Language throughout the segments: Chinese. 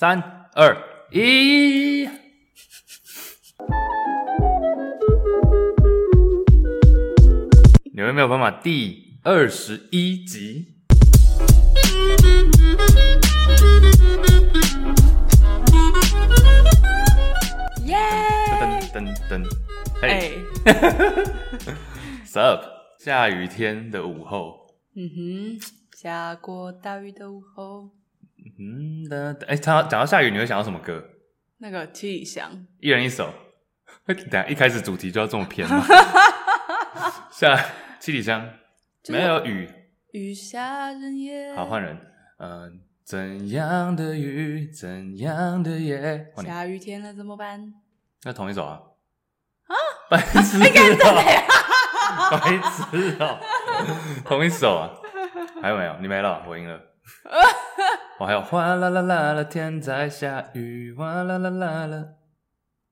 三二一，你们没有办法。第二十一集，耶！噔噔噔，嘿，Sup？下雨天的午后，嗯哼，下过大雨的午后。嗯的，哎，他讲到下雨，你会想到什么歌？那个七里香，一人一首。等下一开始主题就要这么偏吗？下七里香，没有雨，雨下人夜。好，换人。嗯、呃，怎样的雨，怎样的夜？下雨天了怎么办？那同一首啊？啊？白痴、喔！白痴哦、喔！同一首啊？还有没有？你没了，我赢了。我还有哗啦啦啦啦，天在下雨，哗啦啦啦啦。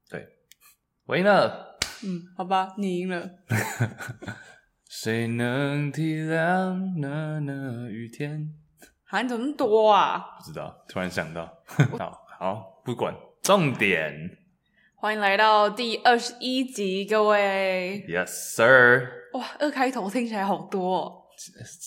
对，我赢了。嗯，好吧，你赢了。谁能体谅那那雨天？还怎么那么多啊？不知道，突然想到。好，好，不管，重点。欢迎来到第二十一集，各位。Yes, sir。哇，二开头听起来好多哦。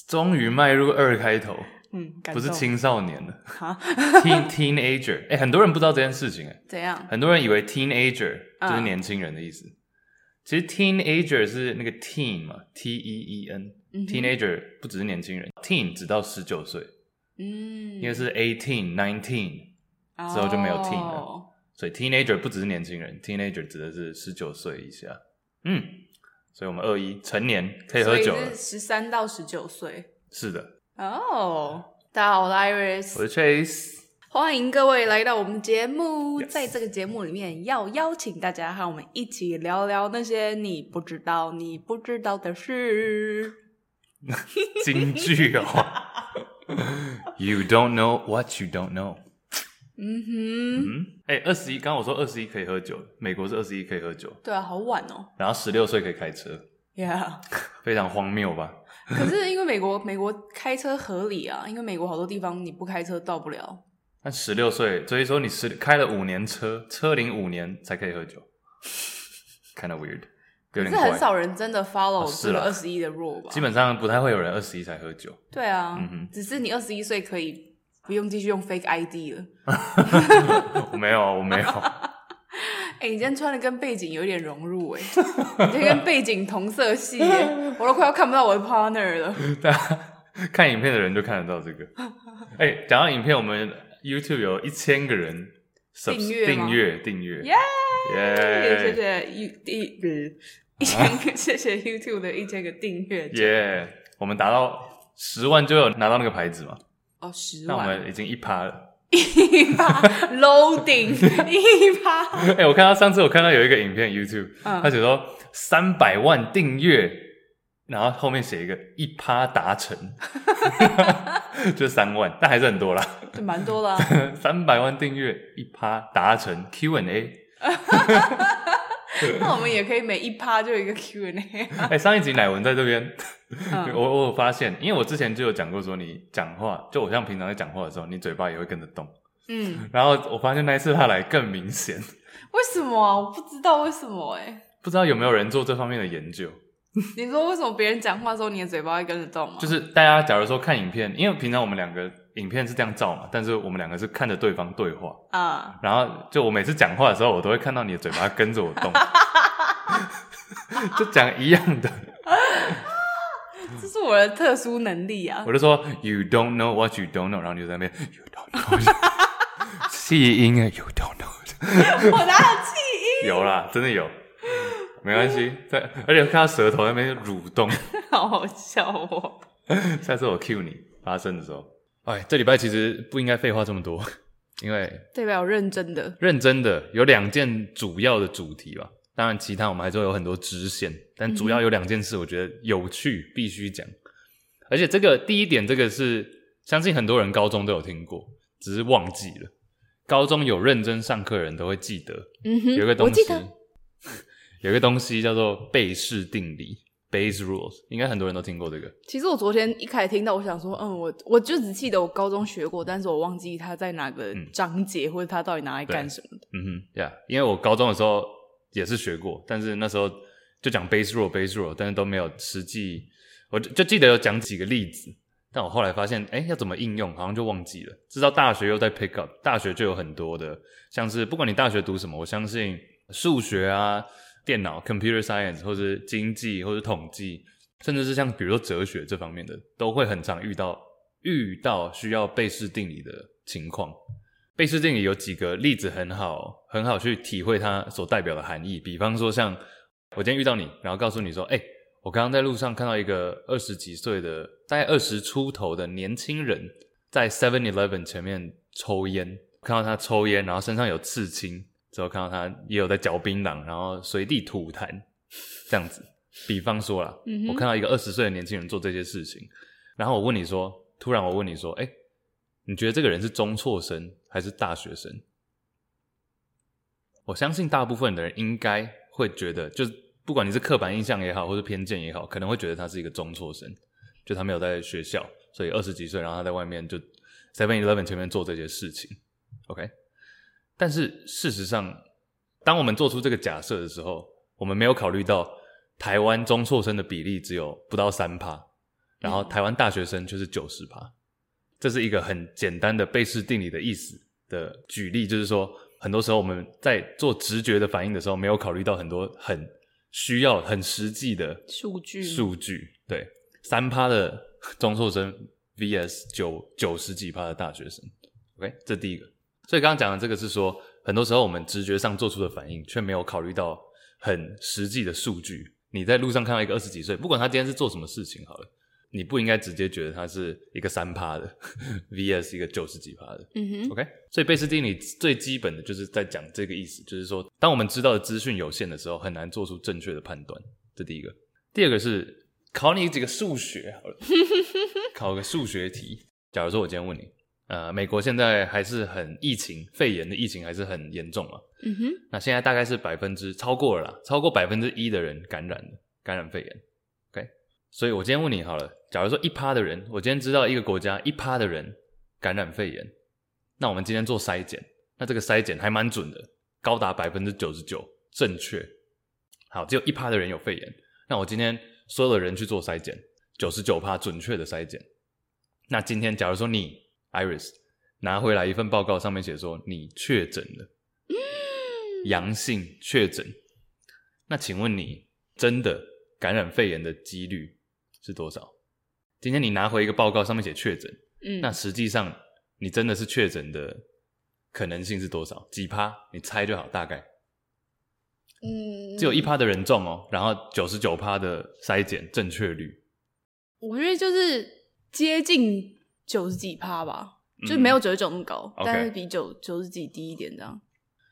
终于迈入二开头。嗯，不是青少年的，teen teenager，哎、欸，很多人不知道这件事情，哎，怎样？很多人以为 teenager 就是年轻人的意思，嗯、其实 teenager 是那个 teen 嘛，t e e n，teenager、嗯、不只是年轻人，teen 只到十九岁，嗯，因为是 eighteen nineteen 之后就没有 teen 了，哦、所以 teenager 不只是年轻人，teenager 指的是十九岁以下，嗯，所以我们二一成年可以喝酒了，十三到十九岁，是的。哦，oh, 大家好，我是 Iris，我是 Chase，欢迎各位来到我们节目。在这个节目里面，要邀请大家和我们一起聊聊那些你不知道、你不知道的事。京剧哦，You don't know what you don't know。嗯哼，嗯，哎、欸，二十一，刚刚我说二十一可以喝酒，美国是二十一可以喝酒，对啊，好晚哦。然后十六岁可以开车，Yeah，非常荒谬吧？可是因为美国，美国开车合理啊，因为美国好多地方你不开车到不了。那十六岁，所以说你十开了五年车，车龄五年才可以喝酒，kind of weird，有点怪。可是很少人真的 follow 这个二十一的 rule 吧？基本上不太会有人二十一才喝酒。对啊，嗯哼，只是你二十一岁可以不用继续用 fake ID 了。我没有，我没有。哎、欸，你今天穿的跟背景有点融入哎，你今天跟背景同色系耶，我都快要看不到我的 partner 了。大家看影片的人就看得到这个。哎、欸，讲到影片，我们 YouTube 有一千个人订阅订阅订阅，耶耶！谢谢 You 一千个，谢谢 YouTube 的一千个订阅，耶！我们达到十万就有拿到那个牌子嘛？哦，十万，那我们已经一趴了。一趴 loading 一趴，哎、欸，我看到上次我看到有一个影片 YouTube，、嗯、他写说三百万订阅，然后后面写一个一趴达成，就是三万，但还是很多啦，就蛮多啦、啊。三百万订阅一趴达成 Q&A，那我们也可以每一趴就有一个 Q&A。哎、欸，上一集乃文在这边。嗯、我我有发现，因为我之前就有讲过，说你讲话，就我像平常在讲话的时候，你嘴巴也会跟着动。嗯，然后我发现那一次他来更明显。为什么啊？我不知道为什么哎、欸。不知道有没有人做这方面的研究？你说为什么别人讲话的时候你的嘴巴会跟着动吗？就是大家假如说看影片，因为平常我们两个影片是这样照嘛，但是我们两个是看着对方对话啊。然后就我每次讲话的时候，我都会看到你的嘴巴跟着我动，就讲一样的。这是我的特殊能力啊！我就说 You don't know what you don't know，然后你就在那边 You don't know，气 音啊 You don't know，我哪有气音？有啦，真的有，没关系。在，而且看到舌头在那边蠕动，好好笑哦。下次我 cue 你发声的时候，哎，这礼拜其实不应该废话这么多，因为代表认真的，认真的有两件主要的主题吧。当然，其他我们还是会有很多支线，但主要有两件事，我觉得有趣，必须讲。而且这个第一点，这个是相信很多人高中都有听过，只是忘记了。高中有认真上课的人都会记得，嗯哼，有个东西，有个东西叫做贝氏定理 （Bayes rules），应该很多人都听过这个。其实我昨天一开始听到，我想说，嗯，我我就只记得我高中学过，但是我忘记它在哪个章节，嗯、或者它到底拿来干什么的。嗯哼，呀、yeah，因为我高中的时候。也是学过，但是那时候就讲 Bayes rule Bayes rule，但是都没有实际，我就就记得有讲几个例子，但我后来发现，哎，要怎么应用，好像就忘记了。直到大学又在 pick up，大学就有很多的，像是不管你大学读什么，我相信数学啊、电脑 computer science，或是经济或是统计，甚至是像比如说哲学这方面的，都会很常遇到遇到需要贝氏定理的情况。贝氏定理有几个例子很好，很好去体会它所代表的含义。比方说，像我今天遇到你，然后告诉你说：“哎，我刚刚在路上看到一个二十几岁的，大概二十出头的年轻人，在 Seven Eleven 前面抽烟。看到他抽烟，然后身上有刺青，之后看到他也有在嚼槟榔，然后随地吐痰，这样子。比方说啦，嗯、我看到一个二十岁的年轻人做这些事情，然后我问你说，突然我问你说，哎。”你觉得这个人是中辍生还是大学生？我相信大部分的人应该会觉得，就是不管你是刻板印象也好，或是偏见也好，可能会觉得他是一个中辍生，就他没有在学校，所以二十几岁，然后他在外面就 Seven Eleven 前面做这些事情。OK，但是事实上，当我们做出这个假设的时候，我们没有考虑到台湾中辍生的比例只有不到三趴，然后台湾大学生却是九十趴。这是一个很简单的贝氏定理的意思的举例，就是说，很多时候我们在做直觉的反应的时候，没有考虑到很多很需要、很实际的数据。数据对，三趴的中辍生 vs 九九十几趴的大学生。OK，这第一个。所以刚刚讲的这个是说，很多时候我们直觉上做出的反应，却没有考虑到很实际的数据。你在路上看到一个二十几岁，不管他今天是做什么事情，好了。你不应该直接觉得他是一个三趴的，vs 一个九十几趴的。嗯哼，OK。所以贝斯定理最基本的就是在讲这个意思，就是说，当我们知道的资讯有限的时候，很难做出正确的判断。这第一个。第二个是考你几个数学好了，考个数学题。假如说我今天问你，呃，美国现在还是很疫情，肺炎的疫情还是很严重嘛？嗯哼。那现在大概是百分之超过了啦，超过百分之一的人感染了，感染肺炎。OK。所以我今天问你好了。假如说一趴的人，我今天知道一个国家一趴的人感染肺炎，那我们今天做筛检，那这个筛检还蛮准的，高达百分之九十九正确。好，只有一趴的人有肺炎，那我今天所有的人去做筛检，九十九趴准确的筛检。那今天假如说你 Iris 拿回来一份报告，上面写说你确诊了，阳性确诊，那请问你真的感染肺炎的几率是多少？今天你拿回一个报告，上面写确诊，嗯，那实际上你真的是确诊的可能性是多少？几趴？你猜就好，大概，嗯，只有一趴的人中哦，然后九十九趴的筛检正确率，我觉得就是接近九十几趴吧，嗯、就是没有九十九那么高，嗯、但是比九九十几低一点这样。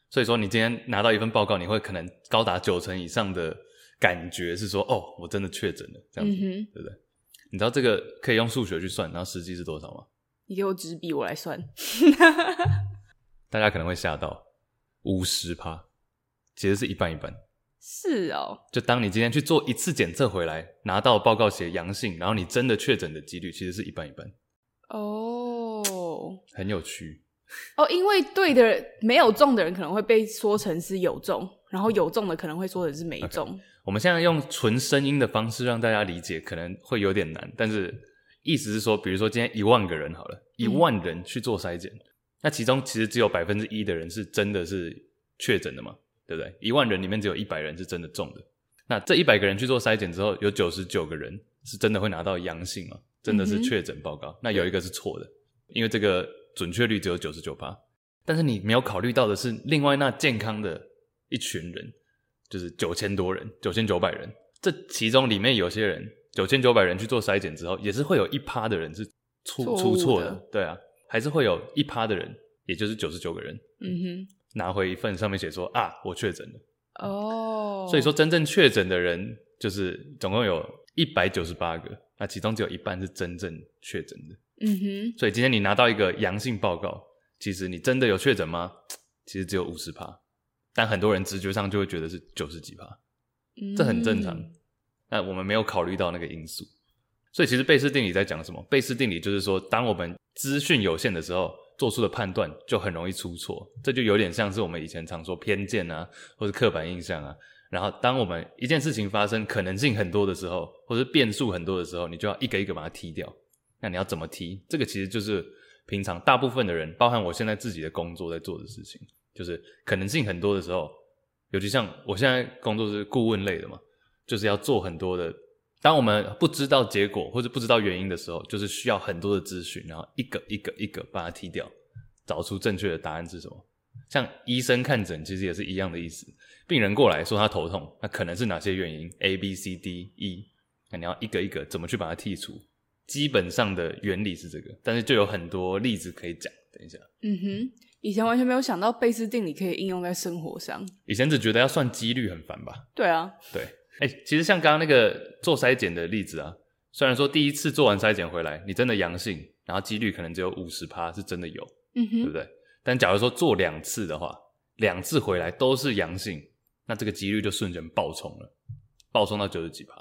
所以说，你今天拿到一份报告，你会可能高达九成以上的感觉是说，哦，我真的确诊了，这样子，嗯、对不对？你知道这个可以用数学去算，然后实际是多少吗？你给我纸笔，我来算。大家可能会吓到，五十趴，其实是一半一半。是哦。就当你今天去做一次检测回来，拿到报告写阳性，然后你真的确诊的几率其实是一半一半。哦。很有趣。哦，因为对的人没有中的人可能会被说成是有中，然后有中的可能会说成是没中。Okay. 我们现在用纯声音的方式让大家理解，可能会有点难。但是意思是说，比如说今天一万个人好了，一万人去做筛检，嗯、那其中其实只有百分之一的人是真的是确诊的嘛，对不对？一万人里面只有一百人是真的中的。那这一百个人去做筛检之后，有九十九个人是真的会拿到阳性嘛？真的是确诊报告。嗯、那有一个是错的，因为这个准确率只有九十九趴。但是你没有考虑到的是，另外那健康的一群人。就是九千多人，九千九百人，这其中里面有些人九千九百人去做筛检之后，也是会有一趴的人是出出错的，对啊，还是会有一趴的人，也就是九十九个人，嗯哼，拿回一份上面写说啊，我确诊了，哦，所以说真正确诊的人就是总共有一百九十八个，那其中只有一半是真正确诊的，嗯哼，所以今天你拿到一个阳性报告，其实你真的有确诊吗？其实只有五十趴，但很多人直觉上就会觉得是九十几趴，这很正常，那我们没有考虑到那个因素。所以其实贝氏定理在讲什么？贝氏定理就是说，当我们资讯有限的时候，做出的判断就很容易出错。这就有点像是我们以前常说偏见啊，或者刻板印象啊。然后当我们一件事情发生可能性很多的时候，或者变数很多的时候，你就要一个一个把它踢掉。那你要怎么踢？这个其实就是平常大部分的人，包含我现在自己的工作在做的事情，就是可能性很多的时候，尤其像我现在工作是顾问类的嘛，就是要做很多的。当我们不知道结果或者不知道原因的时候，就是需要很多的资讯，然后一个一个一个把它踢掉，找出正确的答案是什么。像医生看诊，其实也是一样的意思。病人过来说他头痛，那可能是哪些原因？A、B、C、D、E，那你要一个一个怎么去把它剔除？基本上的原理是这个，但是就有很多例子可以讲。等一下，嗯哼，以前完全没有想到贝氏定理可以应用在生活上。以前只觉得要算几率很烦吧？对啊，对。哎、欸，其实像刚刚那个做筛检的例子啊，虽然说第一次做完筛检回来，你真的阳性，然后几率可能只有五十趴是真的有，嗯哼，对不对？但假如说做两次的话，两次回来都是阳性，那这个几率就瞬间爆冲了，爆冲到九十几吧。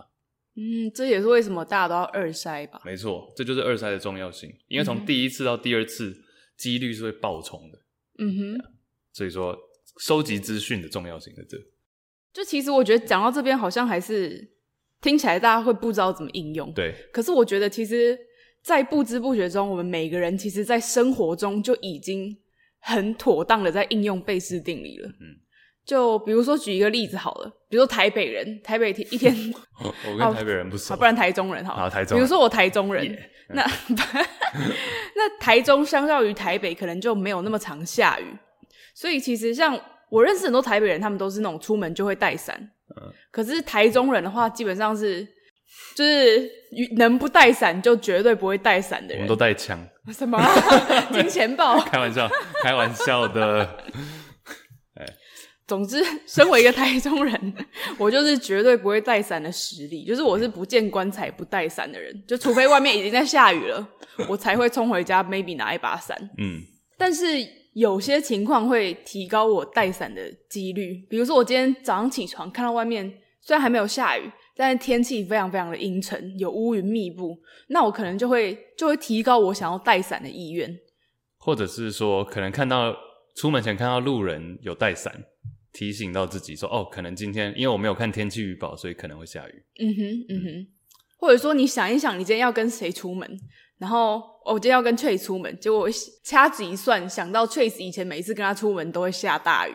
嗯，这也是为什么大家都要二筛吧？没错，这就是二筛的重要性，因为从第一次到第二次，几率是会爆冲的。嗯哼，所以说收集资讯的重要性在这。就其实我觉得讲到这边好像还是听起来大家会不知道怎么应用。对。可是我觉得其实，在不知不觉中，我们每个人其实，在生活中就已经很妥当的在应用贝氏定理了。嗯。就比如说举一个例子好了，比如说台北人，台北 一天，我跟台北人不熟，好，不然台中人好。好，台中。比如说我台中人，yeah. 那 那台中相较于台北，可能就没有那么常下雨，所以其实像。我认识很多台北人，他们都是那种出门就会带伞。嗯。可是台中人的话，基本上是就是能不带伞就绝对不会带伞的人。我们都带枪。什么？金钱豹？开玩笑，开玩笑的。总之，身为一个台中人，我就是绝对不会带伞的实力。就是我是不见棺材不带伞的人，就除非外面已经在下雨了，我才会冲回家，maybe 拿一把伞。嗯。但是。有些情况会提高我带伞的几率，比如说我今天早上起床看到外面虽然还没有下雨，但是天气非常非常的阴沉，有乌云密布，那我可能就会就会提高我想要带伞的意愿，或者是说可能看到出门前看到路人有带伞，提醒到自己说哦，可能今天因为我没有看天气预报，所以可能会下雨。嗯哼，嗯哼，或者说你想一想，你今天要跟谁出门？然后我今天要跟 Trace 出门，结果我掐指一算，想到 Trace 以前每一次跟他出门都会下大雨，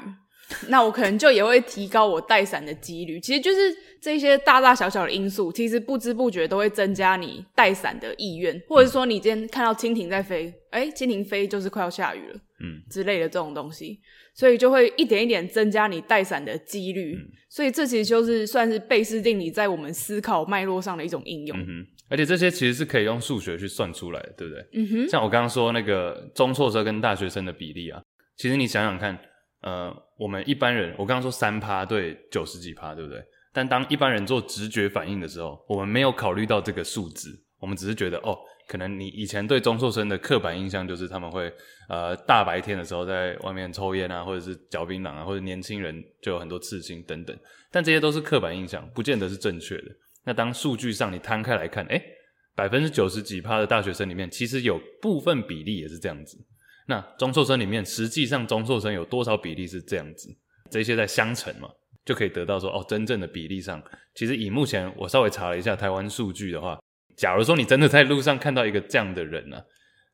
那我可能就也会提高我带伞的几率。其实就是这些大大小小的因素，其实不知不觉都会增加你带伞的意愿，或者说你今天看到蜻蜓在飞，哎，蜻蜓飞就是快要下雨了，嗯，之类的这种东西，所以就会一点一点增加你带伞的几率。所以这其实就是算是贝氏定理在我们思考脉络上的一种应用。嗯而且这些其实是可以用数学去算出来的，对不对？嗯哼。像我刚刚说那个中辍生跟大学生的比例啊，其实你想想看，呃，我们一般人，我刚刚说三趴对九十几趴，对不对？但当一般人做直觉反应的时候，我们没有考虑到这个数字，我们只是觉得哦，可能你以前对中辍生的刻板印象就是他们会呃大白天的时候在外面抽烟啊，或者是嚼槟榔啊，或者年轻人就有很多刺青等等，但这些都是刻板印象，不见得是正确的。那当数据上你摊开来看，诶，百分之九十几趴的大学生里面，其实有部分比例也是这样子。那中辍生里面，实际上中辍生有多少比例是这样子？这些在相乘嘛，就可以得到说，哦，真正的比例上，其实以目前我稍微查了一下台湾数据的话，假如说你真的在路上看到一个这样的人呢、啊，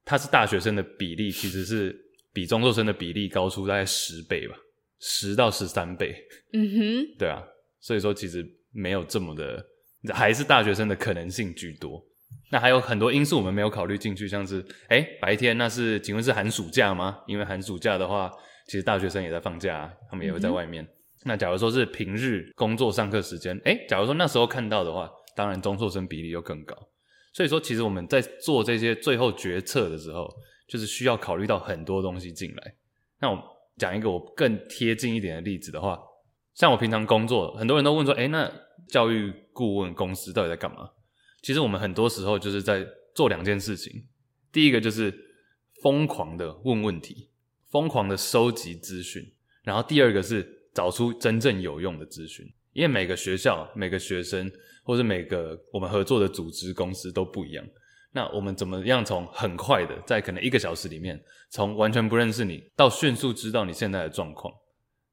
他是大学生的比例，其实是比中辍生的比例高出大概十倍吧，十到十三倍。嗯哼，对啊，所以说其实没有这么的。还是大学生的可能性居多，那还有很多因素我们没有考虑进去，像是，哎，白天那是，请问是寒暑假吗？因为寒暑假的话，其实大学生也在放假，他们也会在外面。嗯、那假如说是平日工作上课时间，哎，假如说那时候看到的话，当然中辍生比例又更高。所以说，其实我们在做这些最后决策的时候，就是需要考虑到很多东西进来。那我讲一个我更贴近一点的例子的话，像我平常工作，很多人都问说，诶，那教育顾问公司到底在干嘛？其实我们很多时候就是在做两件事情。第一个就是疯狂的问问题，疯狂的收集资讯，然后第二个是找出真正有用的资讯。因为每个学校、每个学生，或是每个我们合作的组织公司都不一样。那我们怎么样从很快的，在可能一个小时里面，从完全不认识你到迅速知道你现在的状况？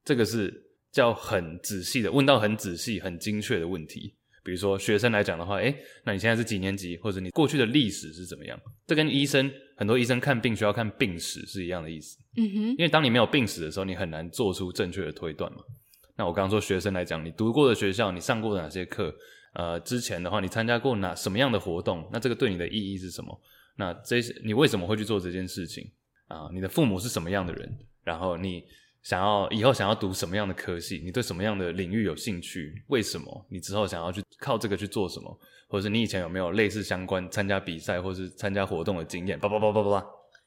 这个是叫很仔细的问到很仔细、很精确的问题。比如说学生来讲的话，诶，那你现在是几年级？或者你过去的历史是怎么样？这跟医生很多医生看病需要看病史是一样的意思。嗯哼，因为当你没有病史的时候，你很难做出正确的推断嘛。那我刚刚说学生来讲，你读过的学校，你上过的哪些课？呃，之前的话，你参加过哪什么样的活动？那这个对你的意义是什么？那这些你为什么会去做这件事情？啊，你的父母是什么样的人？然后你。想要以后想要读什么样的科系？你对什么样的领域有兴趣？为什么？你之后想要去靠这个去做什么？或者是你以前有没有类似相关参加比赛或是参加活动的经验？叭叭叭叭叭叭。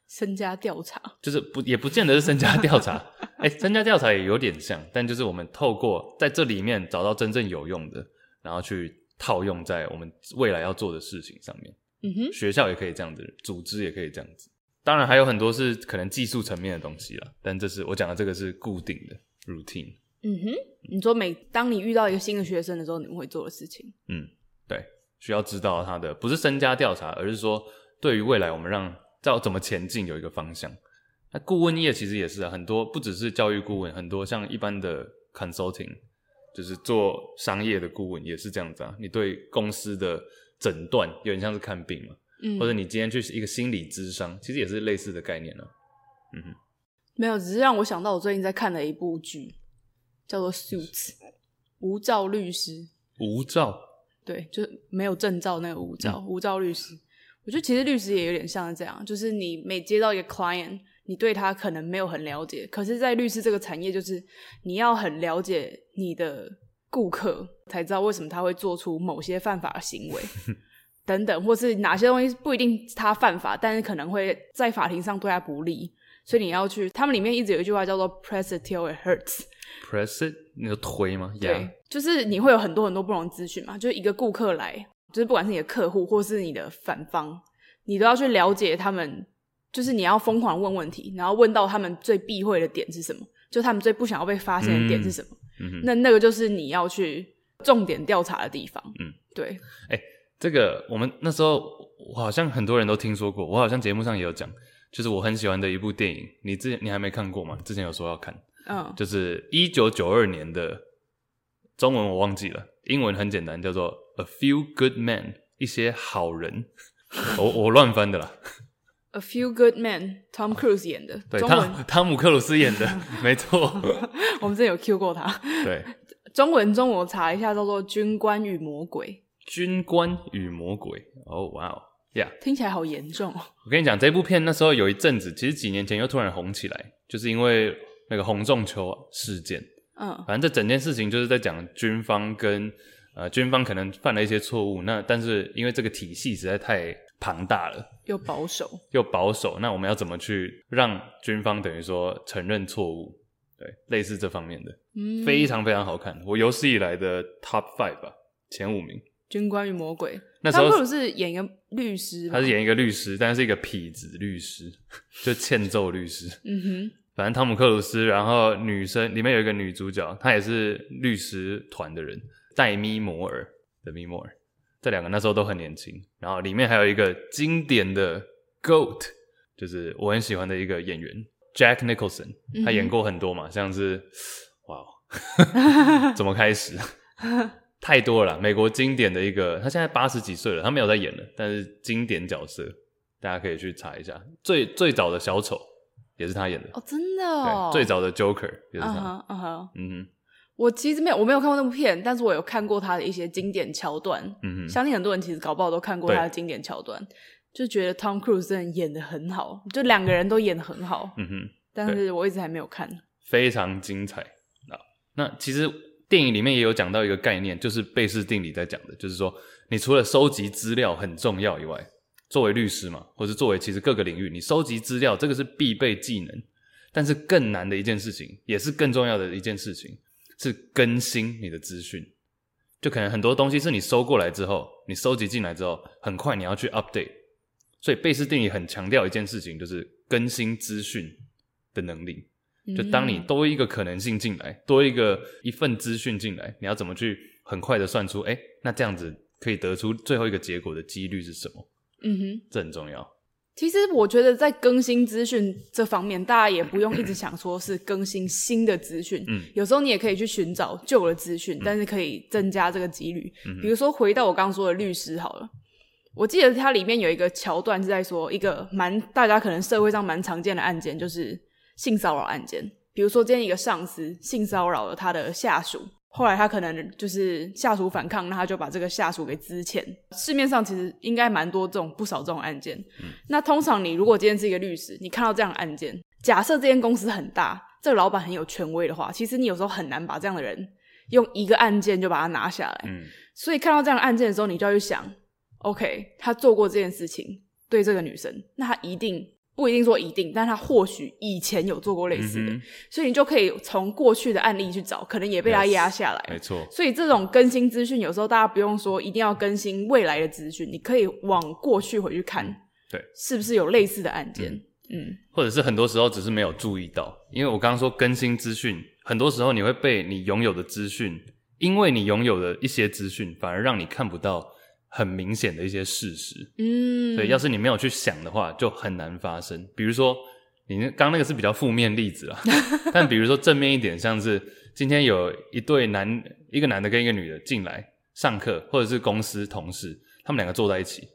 身家调查就是不也不见得是身家调查，哎、欸，身家调查也有点像，但就是我们透过在这里面找到真正有用的，然后去套用在我们未来要做的事情上面。嗯哼，学校也可以这样子，组织也可以这样子。当然还有很多是可能技术层面的东西了，但这是我讲的这个是固定的 routine。嗯哼，你说每当你遇到一个新的学生的时候，你们会做的事情？嗯，对，需要知道他的不是身家调查，而是说对于未来我们让要怎么前进有一个方向。那顾问业其实也是啊，很多不只是教育顾问，很多像一般的 consulting，就是做商业的顾问也是这样子啊。你对公司的诊断有点像是看病嘛。嗯，或者你今天去一个心理咨商，其实也是类似的概念呢、啊。嗯哼，没有，只是让我想到我最近在看的一部剧，叫做《Suits》，无照律师。无照？对，就是没有证照那个无照，嗯、无照律师。我觉得其实律师也有点像是这样，就是你每接到一个 client，你对他可能没有很了解，可是，在律师这个产业，就是你要很了解你的顾客，才知道为什么他会做出某些犯法的行为。等等，或是哪些东西不一定他犯法，但是可能会在法庭上对他不利，所以你要去。他们里面一直有一句话叫做 “press it till it hurts”。press it，那个推吗？Yeah. 对，就是你会有很多很多不同的资讯嘛，就是一个顾客来，就是不管是你的客户或是你的反方，你都要去了解他们，就是你要疯狂问问题，然后问到他们最避讳的点是什么，就他们最不想要被发现的点是什么。嗯哼，那那个就是你要去重点调查的地方。嗯，对。欸这个我们那时候，我好像很多人都听说过，我好像节目上也有讲，就是我很喜欢的一部电影，你之前你还没看过吗？之前有说要看，嗯，oh. 就是一九九二年的，中文我忘记了，英文很简单，叫做 A Few Good Men，一些好人，我我乱翻的啦。A Few Good Men，Tom Cruise 演的，对，汤汤姆克鲁斯演的，没错，我们之前有 Q 过他，对，中文中我查一下，叫做《军官与魔鬼》。军官与魔鬼，哦，哇哦，呀，听起来好严重。我跟你讲，这部片那时候有一阵子，其实几年前又突然红起来，就是因为那个红中球事件。嗯，反正这整件事情就是在讲军方跟呃军方可能犯了一些错误，那但是因为这个体系实在太庞大了，又保守，又保守，那我们要怎么去让军方等于说承认错误？对，类似这方面的，嗯，非常非常好看，我有史以来的 Top Five 吧，前五名。军官与魔鬼，那时候是演一个律师，他是演一个律师，但是一个痞子律师，就欠揍律师。嗯哼，反正汤姆克鲁斯，然后女生里面有一个女主角，她也是律师团的人，黛咪摩尔的咪摩尔，这两个那时候都很年轻。然后里面还有一个经典的 GOAT，就是我很喜欢的一个演员 Jack Nicholson，他演过很多嘛，嗯、像是哇，怎么开始？太多了，美国经典的一个，他现在八十几岁了，他没有在演了，但是经典角色，大家可以去查一下。最最早的小丑也是他演的哦，真的哦。最早的 Joker 也是他。嗯哼，uh. 嗯哼。我其实没有，我没有看过那部片，但是我有看过他的一些经典桥段。嗯哼。相信很多人其实搞不好都看过他的经典桥段，就觉得 Tom Cruise 真的演的很好，就两个人都演的很好。嗯哼。但是我一直还没有看。非常精彩。那那其实。电影里面也有讲到一个概念，就是贝氏定理在讲的，就是说，你除了收集资料很重要以外，作为律师嘛，或是作为其实各个领域，你收集资料这个是必备技能，但是更难的一件事情，也是更重要的一件事情，是更新你的资讯。就可能很多东西是你收过来之后，你收集进来之后，很快你要去 update。所以贝氏定理很强调一件事情，就是更新资讯的能力。就当你多一个可能性进来，多一个一份资讯进来，你要怎么去很快的算出，哎，那这样子可以得出最后一个结果的几率是什么？嗯哼，这很重要。其实我觉得在更新资讯这方面，大家也不用一直想说是更新新的资讯。嗯，有时候你也可以去寻找旧的资讯，嗯，但是可以增加这个几率。嗯，比如说回到我刚刚说的律师好了，我记得它里面有一个桥段是在说一个蛮大家可能社会上蛮常见的案件，就是。性骚扰案件，比如说今天一个上司性骚扰了他的下属，后来他可能就是下属反抗，那他就把这个下属给资遣。市面上其实应该蛮多这种不少这种案件。嗯。那通常你如果今天是一个律师，你看到这样的案件，假设这间公司很大，这个老板很有权威的话，其实你有时候很难把这样的人用一个案件就把他拿下来。嗯。所以看到这样的案件的时候，你就要去想，OK，他做过这件事情对这个女生，那他一定。不一定说一定，但他或许以前有做过类似的，嗯、所以你就可以从过去的案例去找，可能也被他压下来。Yes, 没错。所以这种更新资讯，有时候大家不用说一定要更新未来的资讯，你可以往过去回去看，嗯、对，是不是有类似的案件？嗯，嗯或者是很多时候只是没有注意到，因为我刚刚说更新资讯，很多时候你会被你拥有的资讯，因为你拥有的一些资讯，反而让你看不到。很明显的一些事实，嗯，所以要是你没有去想的话，就很难发生。比如说，你刚刚那个是比较负面例子啦，但比如说正面一点，像是今天有一对男，一个男的跟一个女的进来上课，或者是公司同事，他们两个坐在一起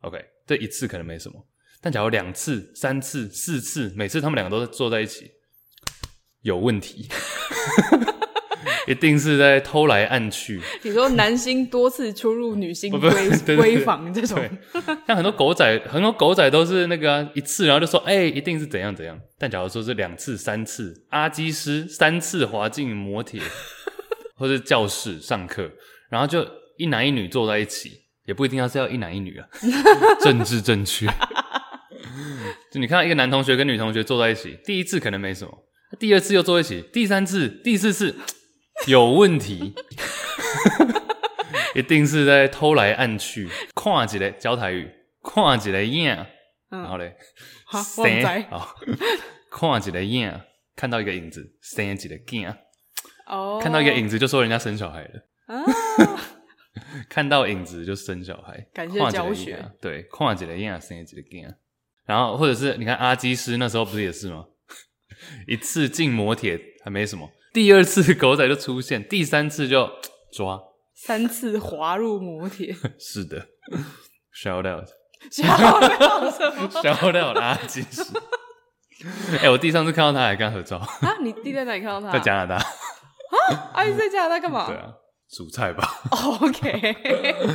，OK，这一次可能没什么，但假如两次、三次、四次，每次他们两个都坐在一起，有问题。一定是在偷来暗去。你说男星多次出入女星 闺闺房这种，像很多狗仔，很多狗仔都是那个、啊、一次，然后就说哎、欸，一定是怎样怎样。但假如说是两次、三次，阿基师三次滑进摩铁，或是教室上课，然后就一男一女坐在一起，也不一定要是要一男一女啊，政治正确。就你看到一个男同学跟女同学坐在一起，第一次可能没什么，第二次又坐一起，第三次、第四次。有问题，一定是在偷来暗去，看一个教台语，看一个影，然后嘞，生好，看一个影，看到一个影子，生一个囝，哦，看到一个影子就说人家生小孩了，啊，看到影子就生小孩，感谢教学，对，看一个影，生一个囝，然后或者是你看阿基师那时候不是也是吗？一次进摩铁还没什么。第二次狗仔就出现，第三次就 抓，三次滑入摩铁。是的，shout out，shout out，shout out 啦，其实，哎，我弟上次看到他还跟他合照啊，你弟在哪里看到他？在加拿大啊？阿姨在加拿大干嘛？对啊，煮菜吧。OK，Anyway，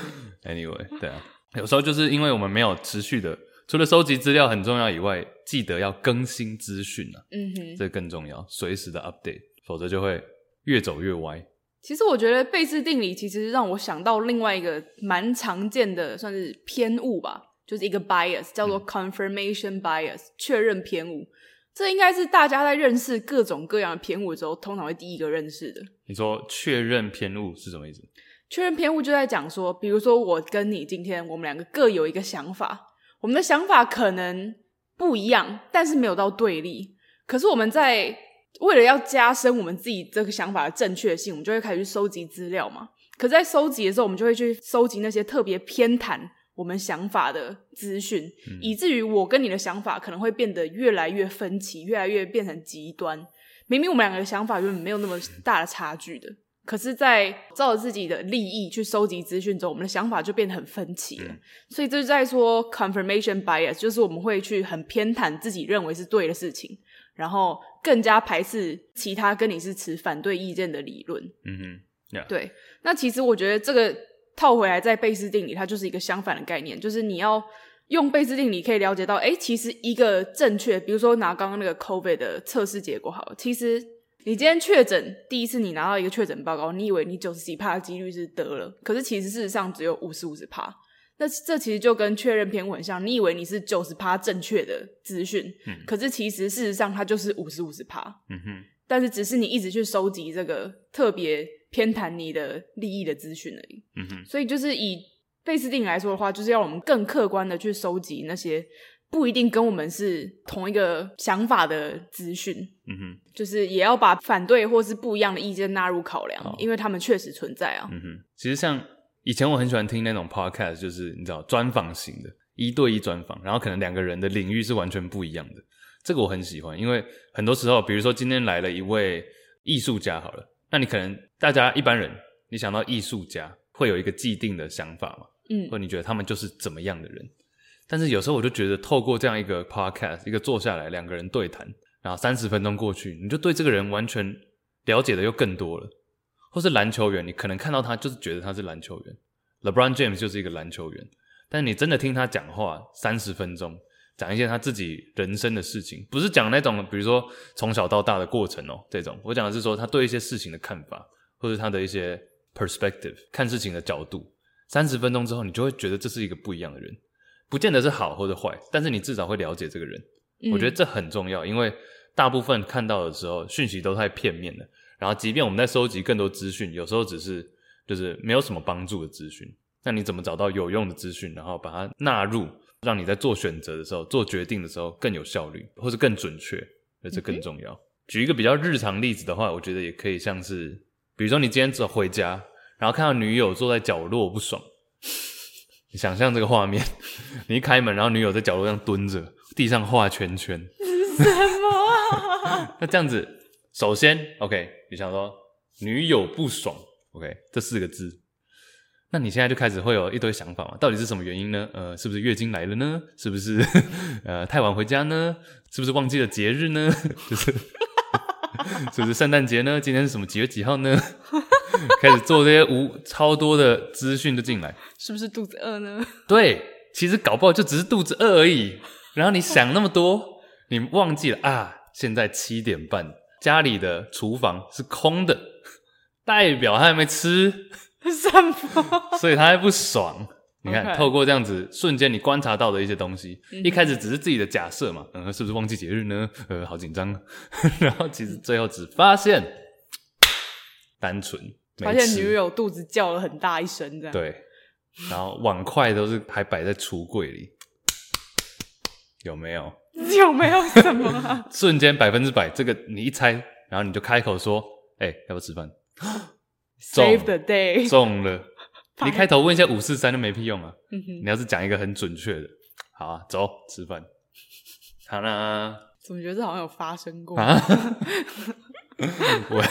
对啊，有时候就是因为我们没有持续的，除了收集资料很重要以外，记得要更新资讯啊，嗯哼，这更重要，随时的 update。否则就会越走越歪。其实我觉得贝氏定理其实让我想到另外一个蛮常见的，算是偏误吧，就是一个 bias，叫做 confirmation bias，确认偏误。这应该是大家在认识各种各样的偏误的时候，通常会第一个认识的。你说确认偏误是什么意思？确认偏误就在讲说，比如说我跟你今天我们两个各有一个想法，我们的想法可能不一样，但是没有到对立。可是我们在为了要加深我们自己这个想法的正确性，我们就会开始去收集资料嘛。可在收集的时候，我们就会去收集那些特别偏袒我们想法的资讯，嗯、以至于我跟你的想法可能会变得越来越分歧，越来越变成极端。明明我们两个的想法原本没有那么大的差距的，可是，在照着自己的利益去收集资讯之后，我们的想法就变得很分歧了。嗯、所以这就在说 confirmation bias，就是我们会去很偏袒自己认为是对的事情。然后更加排斥其他跟你是持反对意见的理论。嗯哼，yeah. 对。那其实我觉得这个套回来在贝氏定理，它就是一个相反的概念，就是你要用贝氏定理可以了解到，哎，其实一个正确，比如说拿刚刚那个 COVID 的测试结果好了，其实你今天确诊第一次，你拿到一个确诊报告，你以为你九十几趴的几率是得了，可是其实事实上只有五十五十趴。那这其实就跟确认偏误很像，你以为你是九十趴正确的资讯，嗯，可是其实事实上它就是五十五十趴。嗯哼，但是只是你一直去收集这个特别偏袒你的利益的资讯而已。嗯哼，所以就是以费斯定来说的话，就是要我们更客观的去收集那些。不一定跟我们是同一个想法的资讯，嗯哼，就是也要把反对或是不一样的意见纳入考量，哦、因为他们确实存在啊。嗯哼，其实像以前我很喜欢听那种 podcast，就是你知道专访型的，一对一专访，然后可能两个人的领域是完全不一样的，这个我很喜欢，因为很多时候，比如说今天来了一位艺术家，好了，那你可能大家一般人，你想到艺术家会有一个既定的想法嘛，嗯，或你觉得他们就是怎么样的人。但是有时候我就觉得，透过这样一个 podcast，一个坐下来两个人对谈，然后三十分钟过去，你就对这个人完全了解的又更多了。或是篮球员，你可能看到他就是觉得他是篮球员，LeBron James 就是一个篮球员。但是你真的听他讲话三十分钟，讲一些他自己人生的事情，不是讲那种比如说从小到大的过程哦，这种我讲的是说他对一些事情的看法，或者他的一些 perspective 看事情的角度。三十分钟之后，你就会觉得这是一个不一样的人。不见得是好或者坏，但是你至少会了解这个人。嗯。我觉得这很重要，因为大部分看到的时候，讯息都太片面了。然后，即便我们在收集更多资讯，有时候只是就是没有什么帮助的资讯。那你怎么找到有用的资讯，然后把它纳入，让你在做选择的时候、做决定的时候更有效率，或是更准确？那这更重要。嗯。举一个比较日常例子的话，我觉得也可以像是，比如说你今天走回家，然后看到女友坐在角落不爽。你想象这个画面，你一开门，然后女友在角落上蹲着，地上画圈圈，什么啊？那这样子，首先，OK，你想说女友不爽，OK，这四个字，那你现在就开始会有一堆想法嘛？到底是什么原因呢？呃，是不是月经来了呢？是不是 呃太晚回家呢？是不是忘记了节日呢？就是 是不是圣诞节呢？今天是什么几月几号呢？开始做这些无超多的资讯就进来，是不是肚子饿呢？对，其实搞不好就只是肚子饿而已。然后你想那么多，你忘记了啊？现在七点半，家里的厨房是空的，代表他还没吃什么，所以他还不爽。你看.透过这样子瞬间你观察到的一些东西，嗯、一开始只是自己的假设嘛，嗯，是不是忘记节日呢？呃，好紧张。然后其实最后只发现单纯。发现女友肚子叫了很大一声，这样对，然后碗筷都是还摆在橱柜里，有没有？有没有什么、啊？瞬间百分之百，这个你一猜，然后你就开口说：“哎、欸，要不要吃饭？”Save the day，中了。你开头问一下五四三就没屁用啊！嗯、你要是讲一个很准确的，好啊，走吃饭。好啦，怎么觉得这好像有发生过？啊 我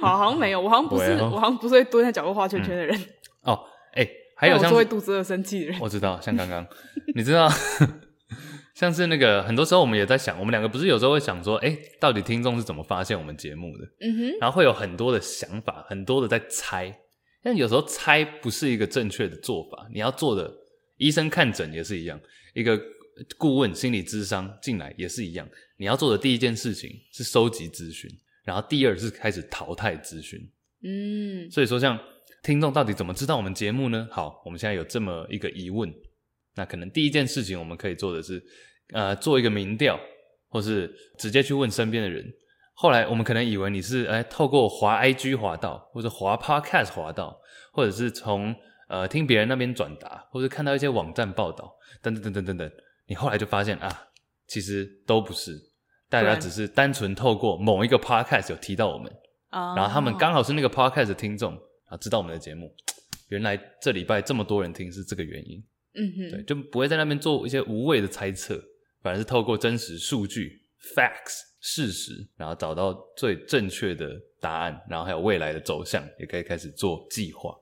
好好像没有，我好像不是，我好像不是会蹲在角落画圈圈的人。哦，哎，还有像我会肚子饿生气的人。我知道，像刚刚，你知道，像是那个，很多时候我们也在想，我们两个不是有时候会想说，哎，到底听众是怎么发现我们节目的？嗯哼，然后会有很多的想法，很多的在猜，但有时候猜不是一个正确的做法。你要做的，医生看诊也是一样，一个顾问心理咨商进来也是一样，你要做的第一件事情是收集资讯。然后第二是开始淘汰资讯，嗯，所以说像听众到底怎么知道我们节目呢？好，我们现在有这么一个疑问，那可能第一件事情我们可以做的是，呃，做一个民调，或是直接去问身边的人。后来我们可能以为你是哎透过滑 IG 滑到，或者滑 Podcast 滑到，或者是从呃听别人那边转达，或者看到一些网站报道，等等等等等等，你后来就发现啊，其实都不是。大家只是单纯透过某一个 podcast 有提到我们，oh. 然后他们刚好是那个 podcast 的听众啊，知道我们的节目，原来这礼拜这么多人听是这个原因，嗯哼，对，就不会在那边做一些无谓的猜测，反而是透过真实数据 facts 事实，然后找到最正确的答案，然后还有未来的走向，也可以开始做计划。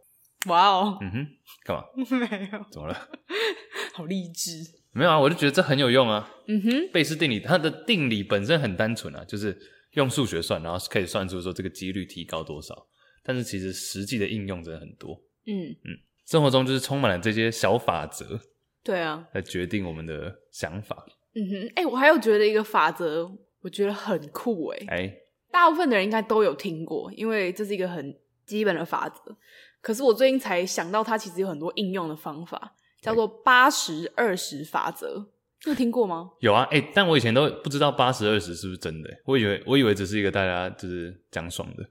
哇哦，嗯哼，干嘛？没有，怎么了？好励志。没有啊，我就觉得这很有用啊。嗯哼，贝氏定理它的定理本身很单纯啊，就是用数学算，然后可以算出说这个几率提高多少。但是其实实际的应用真的很多。嗯嗯，生活中就是充满了这些小法则。对啊，来决定我们的想法。嗯哼，哎、欸，我还有觉得一个法则，我觉得很酷哎、欸。哎、欸，大部分的人应该都有听过，因为这是一个很基本的法则。可是我最近才想到，它其实有很多应用的方法，叫做八十二十法则。你有听过吗？有啊，哎、欸，但我以前都不知道八十二十是不是真的，我以为我以为只是一个大家就是讲爽的。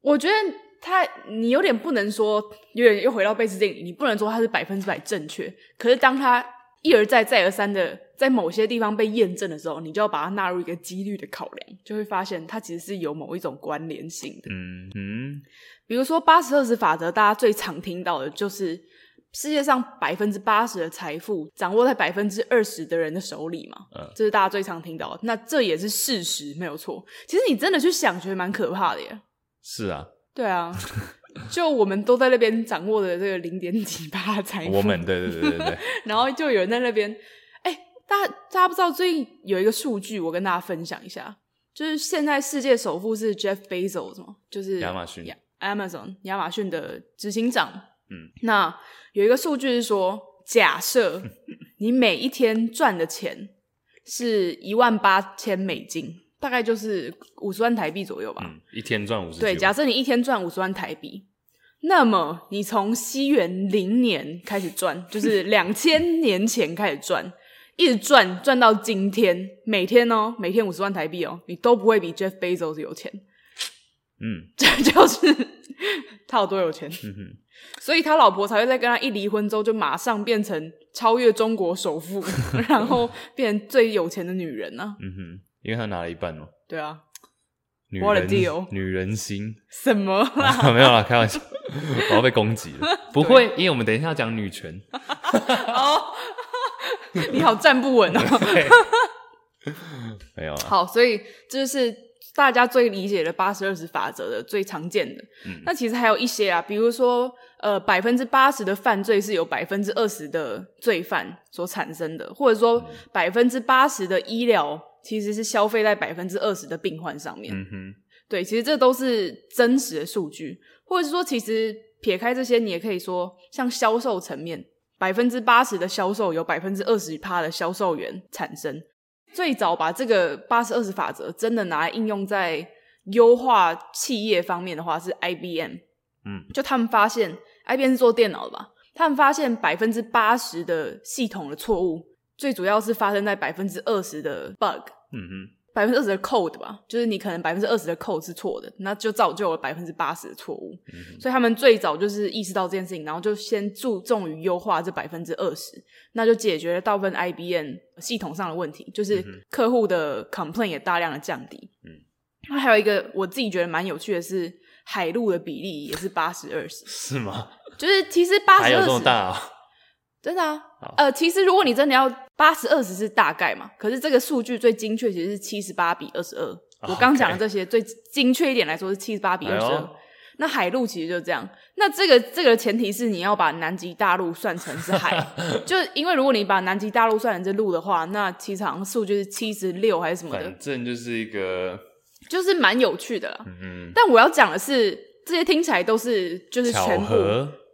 我觉得它你有点不能说，有点又回到贝斯定理，你不能说它是百分之百正确。可是当它一而再再而三的在某些地方被验证的时候，你就要把它纳入一个几率的考量，就会发现它其实是有某一种关联性的。嗯嗯，比如说八十二十法则，大家最常听到的就是世界上百分之八十的财富掌握在百分之二十的人的手里嘛。嗯，这是大家最常听到的。那这也是事实，没有错。其实你真的去想，觉得蛮可怕的耶。是啊。对啊。就我们都在那边掌握的这个零点几八的财富，我们对对对对对，然后就有人在那边，哎、欸，大家大家不知道最近有一个数据，我跟大家分享一下，就是现在世界首富是 Jeff Bezos 吗？就是亚马逊，Amazon 亚马逊的执行长。嗯，那有一个数据是说，假设 你每一天赚的钱是一万八千美金。大概就是五十万台币左右吧。嗯，一天赚五十。对，假设你一天赚五十万台币，那么你从西元零年开始赚，就是 两千年前开始赚，一直赚赚到今天，每天哦，每天五十万台币哦，你都不会比 Jeff Bezos 有钱。嗯，这就是他有多有钱。嗯哼，所以他老婆才会在跟他一离婚之后，就马上变成超越中国首富，然后变成最有钱的女人呢、啊。嗯哼。因为他拿了一半哦。对啊，女人 deal 女人心什么啦？啊、没有啦，开玩笑，我要被攻击了。不会，因为我们等一下要讲女权。哦，你好站不稳哦。没有啊。好，所以这是大家最理解的八十二十法则的最常见的。嗯。那其实还有一些啊，比如说，呃，百分之八十的犯罪是由百分之二十的罪犯所产生的，或者说百分之八十的医疗。其实是消费在百分之二十的病患上面。嗯哼，对，其实这都是真实的数据，或者是说，其实撇开这些，你也可以说，像销售层面，百分之八十的销售有百分之二十趴的销售员产生。最早把这个八十二十法则真的拿来应用在优化企业方面的话，是 IBM。嗯，就他们发现，IBM 是做电脑的吧？他们发现百分之八十的系统的错误。最主要是发生在百分之二十的 bug，嗯哼，百分之二十的 code 吧，就是你可能百分之二十的 code 是错的，那就造就了百分之八十的错误。嗯，所以他们最早就是意识到这件事情，然后就先注重于优化这百分之二十，那就解决了大部分 IBM 系统上的问题，就是客户的 complaint 也大量的降低。嗯，那还有一个我自己觉得蛮有趣的是，海陆的比例也是八十二十，是吗？就是其实八十二十，还有这么大哦？真的啊，呃，其实如果你真的要八十二十是大概嘛，可是这个数据最精确其实是七十八比二十二。我刚讲的这些最精确一点来说是七十八比二十二。那海陆其实就这样。那这个这个前提是你要把南极大陆算成是海，就因为如果你把南极大陆算成是陆的话，那其实好像数据是七十六还是什么的。反正就是一个，就是蛮有趣的啦。嗯嗯。但我要讲的是，这些听起来都是就是全部。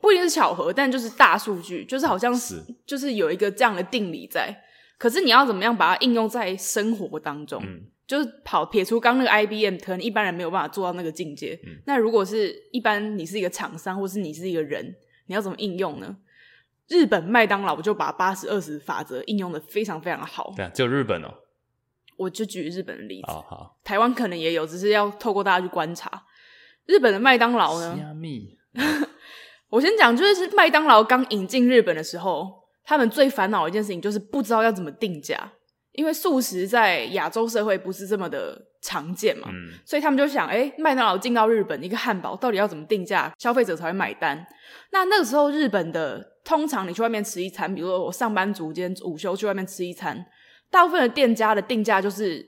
不一定是巧合，但就是大数据，就是好像是就是有一个这样的定理在。可是你要怎么样把它应用在生活当中？嗯，就是跑撇出刚那个 IBM，可能一般人没有办法做到那个境界。嗯，那如果是一般你是一个厂商，或是你是一个人，你要怎么应用呢？日本麦当劳就把八十二十法则应用的非常非常好。对啊，就日本哦。我就举日本的例子。好好，台湾可能也有，只是要透过大家去观察。日本的麦当劳呢？我先讲，就是麦当劳刚引进日本的时候，他们最烦恼的一件事情就是不知道要怎么定价，因为素食在亚洲社会不是这么的常见嘛，嗯、所以他们就想，诶，麦当劳进到日本一个汉堡到底要怎么定价，消费者才会买单？那那个时候日本的，通常你去外面吃一餐，比如说我上班族今天午休去外面吃一餐，大部分的店家的定价就是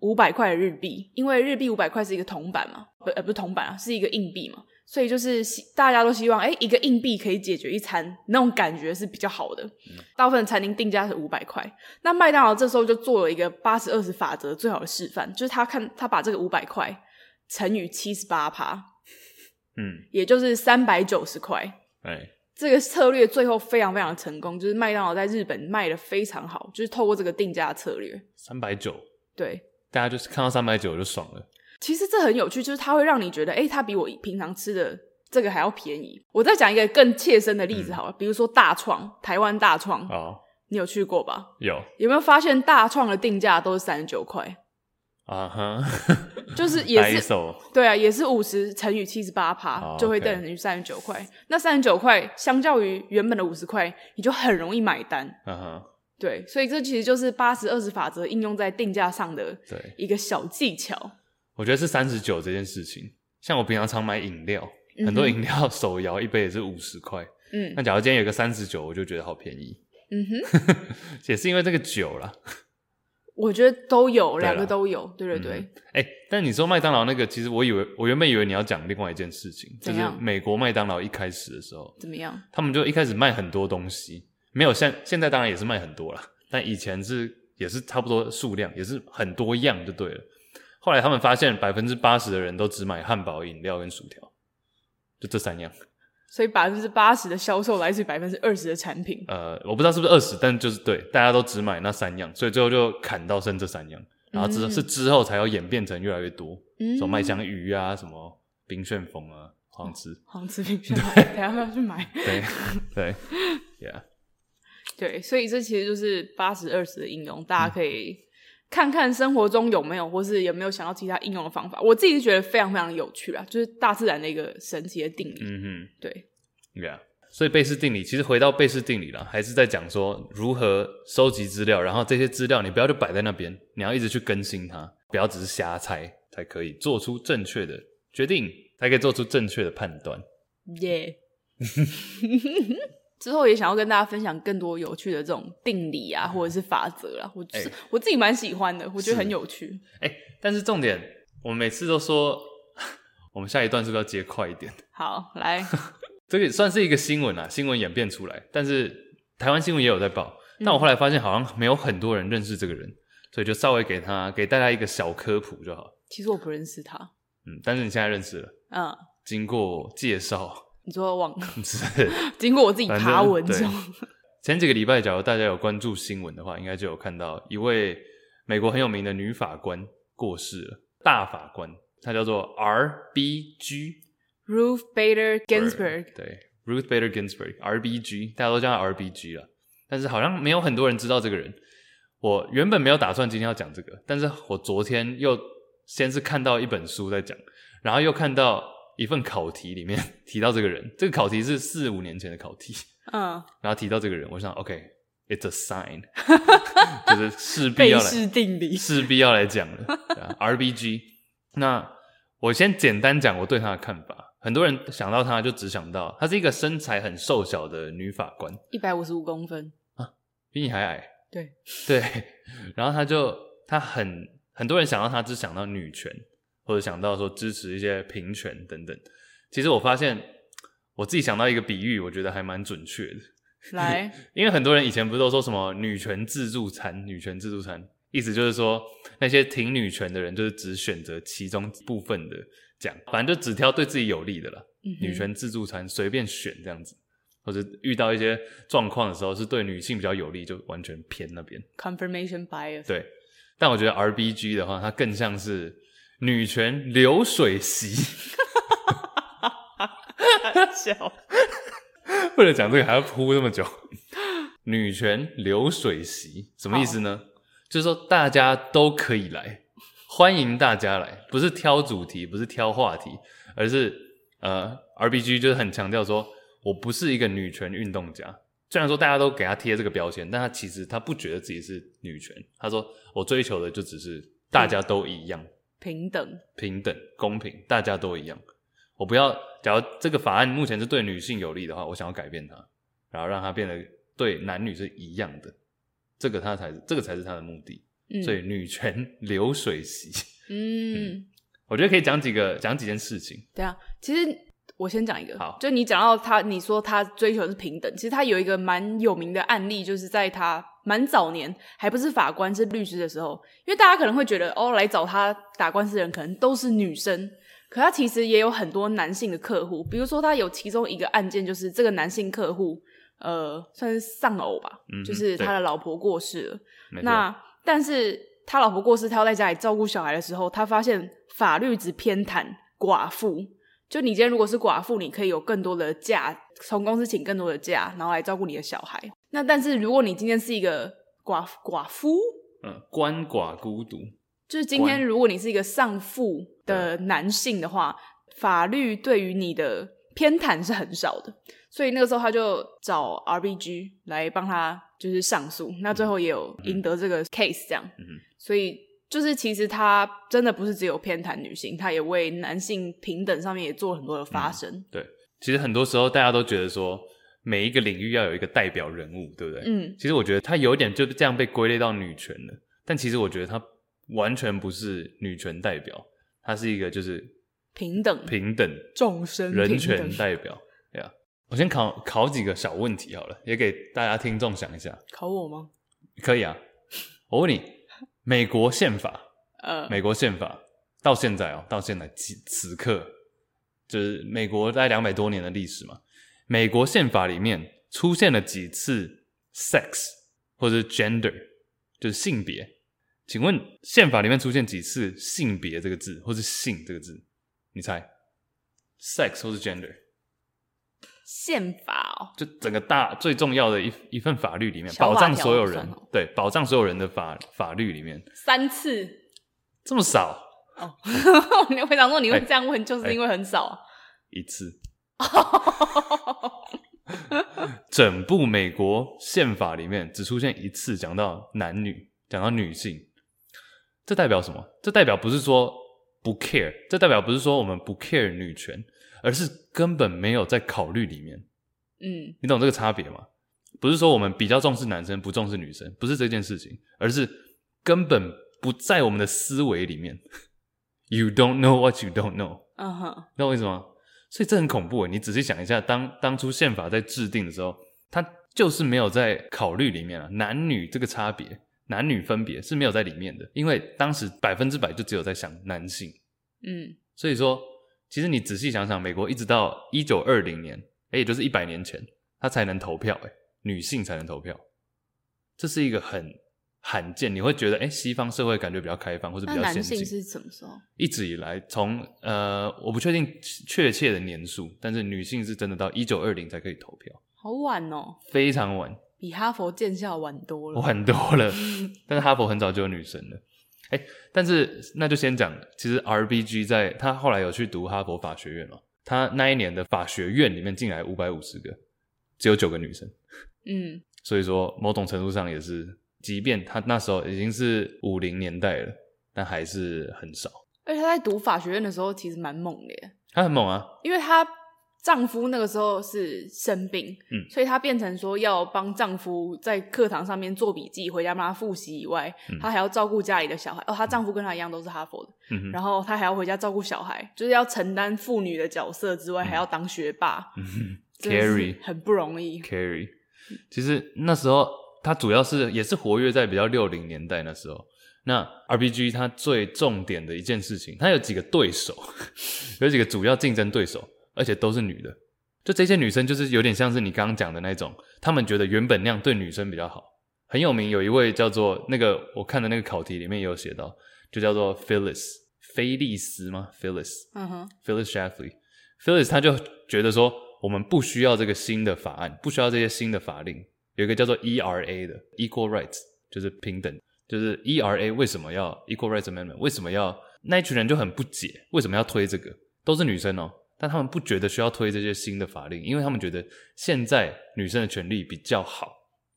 五百块的日币，因为日币五百块是一个铜板嘛，不呃不是铜板啊，是一个硬币嘛。所以就是希大家都希望，哎，一个硬币可以解决一餐，那种感觉是比较好的。嗯、大部分餐厅定价是五百块，那麦当劳这时候就做了一个八十二十法则最好的示范，就是他看他把这个五百块乘以七十八趴，嗯，也就是三百九十块。哎，这个策略最后非常非常的成功，就是麦当劳在日本卖的非常好，就是透过这个定价策略。三百九，对，大家就是看到三百九就爽了。其实这很有趣，就是它会让你觉得，哎，它比我平常吃的这个还要便宜。我再讲一个更切身的例子好了，嗯、比如说大创，台湾大创，哦，你有去过吧？有。有没有发现大创的定价都是三十九块？啊哈，就是也是对啊，也是五十乘以七十八趴，就会等于三十九块。那三十九块相较于原本的五十块，你就很容易买单。嗯哼，对，所以这其实就是八十二十法则应用在定价上的一个小技巧。我觉得是三十九这件事情，像我平常常买饮料，很多饮料手摇一杯也是五十块。嗯，那假如今天有个三十九，我就觉得好便宜。嗯哼，也是因为这个酒啦。我觉得都有，两个都有，对对对。哎、嗯欸，但你说麦当劳那个，其实我以为，我原本以为你要讲另外一件事情，就是美国麦当劳一开始的时候怎么样？他们就一开始卖很多东西，没有像现在当然也是卖很多了，但以前是也是差不多数量，也是很多样就对了。后来他们发现百分之八十的人都只买汉堡、饮料跟薯条，就这三样。所以百分之八十的销售来自于百分之二十的产品。呃，我不知道是不是二十，但就是对，大家都只买那三样，所以最后就砍到剩这三样，然后之是之后才要演变成越来越多，嗯、什么麦香鱼啊，什么冰旋风啊，好想吃，好想吃冰旋风，等下要不要去买？对对，Yeah，对，所以这其实就是八十二十的应用，大家可以看看生活中有没有，或是有没有想到其他应用的方法。我自己是觉得非常非常有趣啊，就是大自然的一个神奇的定理。嗯哼，对。对啊，所以贝氏定理其实回到贝氏定理了，还是在讲说如何收集资料，然后这些资料你不要就摆在那边，你要一直去更新它，不要只是瞎猜，才可以做出正确的决定，才可以做出正确的判断。耶！之后也想要跟大家分享更多有趣的这种定理啊，或者是法则啊，我、就是欸、我自己蛮喜欢的，我觉得很有趣。哎、欸，但是重点，我们每次都说，我们下一段是不是要接快一点？好，来。这个算是一个新闻啊，新闻演变出来，但是台湾新闻也有在报。但我后来发现好像没有很多人认识这个人，所以就稍微给他给大家一个小科普就好。其实我不认识他，嗯，但是你现在认识了，嗯，经过介绍，你说网 是。经过我自己爬文 前几个礼拜，假如大家有关注新闻的话，应该就有看到一位美国很有名的女法官过世了，大法官，她叫做 R.B.G。Ruth Bader Ginsburg，对，Ruth Bader Ginsburg，RBG，大家都叫她 RBG 了，但是好像没有很多人知道这个人。我原本没有打算今天要讲这个，但是我昨天又先是看到一本书在讲，然后又看到一份考题里面 提到这个人，这个考题是四五年前的考题，嗯，然后提到这个人，我想，OK，it's a sign，就是势必要来，势必要来讲了，RBG，那我先简单讲我对他的看法。很多人想到他，就只想到她是一个身材很瘦小的女法官，一百五十五公分啊，比你还矮。对对，然后她就她很很多人想到她，只想到女权，或者想到说支持一些平权等等。其实我发现我自己想到一个比喻，我觉得还蛮准确的。来，因为很多人以前不是都说什么女权自助餐，女权自助餐，意思就是说那些挺女权的人，就是只选择其中部分的。讲，反正就只挑对自己有利的了。嗯、女权自助餐随便选这样子，或者遇到一些状况的时候，是对女性比较有利，就完全偏那边。Confirmation bias。对，但我觉得 RBG 的话，它更像是女权流水席。笑，为了讲这个还要铺这么久。女权流水席什么意思呢？就是说大家都可以来。欢迎大家来，不是挑主题，不是挑话题，而是呃，RBG 就是很强调说，我不是一个女权运动家。虽然说大家都给他贴这个标签，但他其实他不觉得自己是女权。他说我追求的就只是大家都一样，平等、平等、公平，大家都一样。我不要，假如这个法案目前是对女性有利的话，我想要改变它，然后让它变得对男女是一样的。这个它才是，这个才是它的目的。所以女权流水席，嗯，嗯，我觉得可以讲几个讲几件事情。对啊，其实我先讲一个，好，就你讲到他，你说他追求的是平等，其实他有一个蛮有名的案例，就是在他蛮早年还不是法官是律师的时候，因为大家可能会觉得哦，来找他打官司的人可能都是女生，可他其实也有很多男性的客户，比如说他有其中一个案件，就是这个男性客户，呃，算是丧偶吧，嗯、就是他的老婆过世了，那。但是他老婆过世，他要在家里照顾小孩的时候，他发现法律只偏袒寡妇。就你今天如果是寡妇，你可以有更多的假，从公司请更多的假，然后来照顾你的小孩。那但是如果你今天是一个寡寡妇，嗯，鳏寡孤独，就是今天如果你是一个丧父的男性的话，法律对于你的偏袒是很少的。所以那个时候他就找 RBG 来帮他就是上诉，那最后也有赢得这个 case 这样。所以就是其实他真的不是只有偏袒女性，他也为男性平等上面也做了很多的发声。嗯。对，其实很多时候大家都觉得说每一个领域要有一个代表人物，对不对？嗯。其实我觉得他有一点就这样被归类到女权了，但其实我觉得他完全不是女权代表，他是一个就是平等平等众生人权代表。我先考考几个小问题好了，也给大家听众想一下。考我吗？可以啊。我问你，美国宪法，呃，美国宪法到现在哦，到现在此此刻，就是美国大概两百多年的历史嘛。美国宪法里面出现了几次 sex 或者是 gender，就是性别？请问宪法里面出现几次性别这个字，或是性这个字？你猜？sex 或是 gender？宪法哦，就整个大最重要的一一份法律里面，保障所有人，对，保障所有人的法法律里面，三次，这么少哦？你会想说你会这样问，欸、就是因为很少，啊，一次。整部美国宪法里面只出现一次讲到男女，讲到女性，这代表什么？这代表不是说不 care，这代表不是说我们不 care 女权。而是根本没有在考虑里面，嗯，你懂这个差别吗？不是说我们比较重视男生，不重视女生，不是这件事情，而是根本不在我们的思维里面。You don't know what you don't know，嗯哼，知道我意思吗？所以这很恐怖诶，你仔细想一下，当当初宪法在制定的时候，它就是没有在考虑里面啊，男女这个差别，男女分别是没有在里面的，因为当时百分之百就只有在想男性，嗯，所以说。其实你仔细想想，美国一直到一九二零年，诶，也就是一百年前，他才能投票，诶，女性才能投票，这是一个很罕见。你会觉得，诶，西方社会感觉比较开放，或者比较先进。男性是什么时候？一直以来，从呃，我不确定确切的年数，但是女性是真的到一九二零才可以投票，好晚哦，非常晚，比哈佛建校晚多了，晚多了。但是哈佛很早就有女生了。哎，但是那就先讲，其实 RBG 在他后来有去读哈佛法学院嘛，他那一年的法学院里面进来五百五十个，只有九个女生，嗯，所以说某种程度上也是，即便他那时候已经是五零年代了，但还是很少。而且她在读法学院的时候其实蛮猛的耶，他很猛啊，因为她。丈夫那个时候是生病，嗯，所以她变成说要帮丈夫在课堂上面做笔记，回家帮他复习以外，嗯，她还要照顾家里的小孩。哦，她丈夫跟她一样都是哈佛的，嗯，然后她还要回家照顾小孩，就是要承担妇女的角色之外，嗯，还要当学霸，，Carry。很不容易。Carry，其实那时候她主要是也是活跃在比较六零年代那时候。那 RPG 它最重点的一件事情，它有几个对手，有几个主要竞争对手。而且都是女的，就这些女生就是有点像是你刚刚讲的那种，她们觉得原本那样对女生比较好。很有名，有一位叫做那个我看的那个考题里面也有写到，就叫做 Phyllis 菲利斯吗？Phyllis，嗯哼，Phyllis Schlafly，Phyllis 她就觉得说，我们不需要这个新的法案，不需要这些新的法令，有一个叫做 ERA 的 Equal Rights，就是平等，就是 ERA 为什么要 Equal Rights Amendment？为什么要那一群人就很不解，为什么要推这个？都是女生哦。但他们不觉得需要推这些新的法令，因为他们觉得现在女生的权利比较好，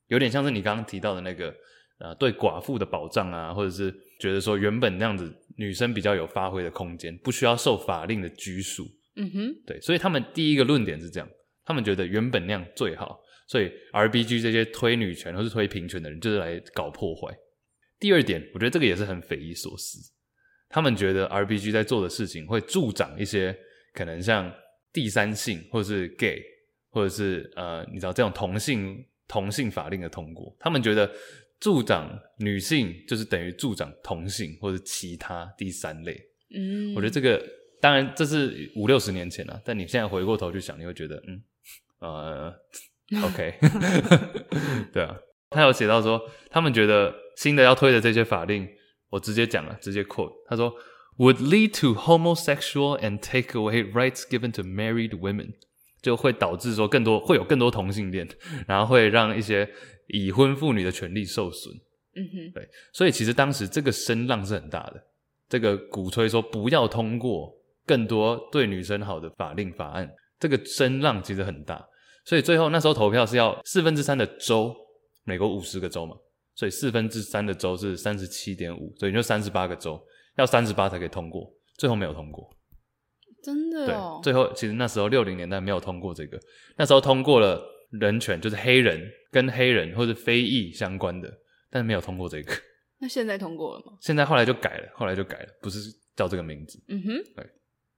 有点像是你刚刚提到的那个，呃，对寡妇的保障啊，或者是觉得说原本那样子女生比较有发挥的空间，不需要受法令的拘束。嗯哼，对，所以他们第一个论点是这样，他们觉得原本那样最好，所以 RBG 这些推女权或是推平权的人就是来搞破坏。第二点，我觉得这个也是很匪夷所思，他们觉得 RBG 在做的事情会助长一些。可能像第三性，或者是 gay，或者是呃，你知道这种同性同性法令的通过，他们觉得助长女性就是等于助长同性或者其他第三类。嗯，我觉得这个当然这是五六十年前了，但你现在回过头去想，你会觉得嗯呃 OK，对啊，他有写到说，他们觉得新的要推的这些法令，我直接讲了，直接 quote，他说，would lead to homosexual and take away rights given to married women，就会导致说更多会有更多同性恋，然后会让一些已婚妇女的权利受损。嗯哼，对，所以其实当时这个声浪是很大的，这个鼓吹说不要通过更多对女生好的法令法案，这个声浪其实很大。所以最后那时候投票是要四分之三的州，美国五十个州嘛，所以四分之三的州是三十七点五，所以就三十八个州，要三十八才可以通过，最后没有通过。真的哦？对，最后其实那时候六零年代没有通过这个，那时候通过了人权，就是黑人跟黑人或者非裔相关的，但是没有通过这个。那现在通过了吗？现在后来就改了，后来就改了，不是叫这个名字。嗯哼，对，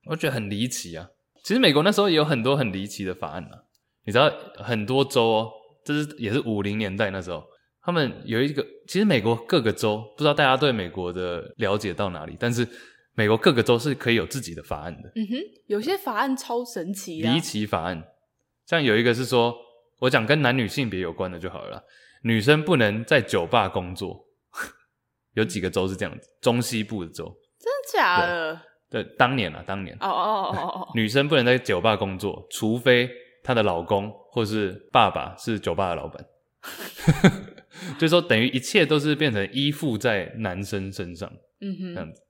我觉得很离奇啊。其实美国那时候也有很多很离奇的法案啊。你知道很多州哦，这是也是五零年代那时候，他们有一个，其实美国各个州，不知道大家对美国的了解到哪里，但是美国各个州是可以有自己的法案的。嗯哼，有些法案超神奇，离奇法案，像有一个是说，我讲跟男女性别有关的就好了，女生不能在酒吧工作，有几个州是这样子，中西部的州，真的假的？对，对，当年啊，当年，哦哦哦哦，女生不能在酒吧工作，除非。她的老公或是爸爸是酒吧的老板，就是说等于一切都是变成依附在男生身上，嗯哼，这样子，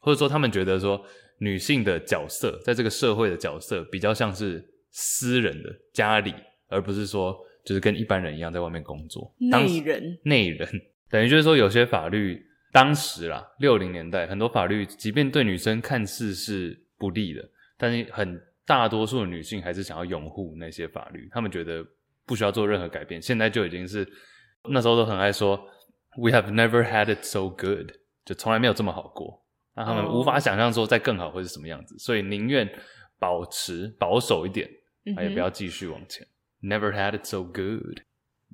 或者说他们觉得说女性的角色在这个社会的角色比较像是私人的家里，而不是说就是跟一般人一样在外面工作。内人，内人，等于就是说有些法律当时啦，六零年代很多法律，即便对女生看似是不利的，但是很。大多数的女性还是想要拥护那些法律，她们觉得不需要做任何改变。现在就已经是那时候都很爱说，We have never had it so good，就从来没有这么好过。那他们无法想象说再更好会是什么样子，所以宁愿保持保守一点，也不要继续往前。Mm -hmm. Never had it so good。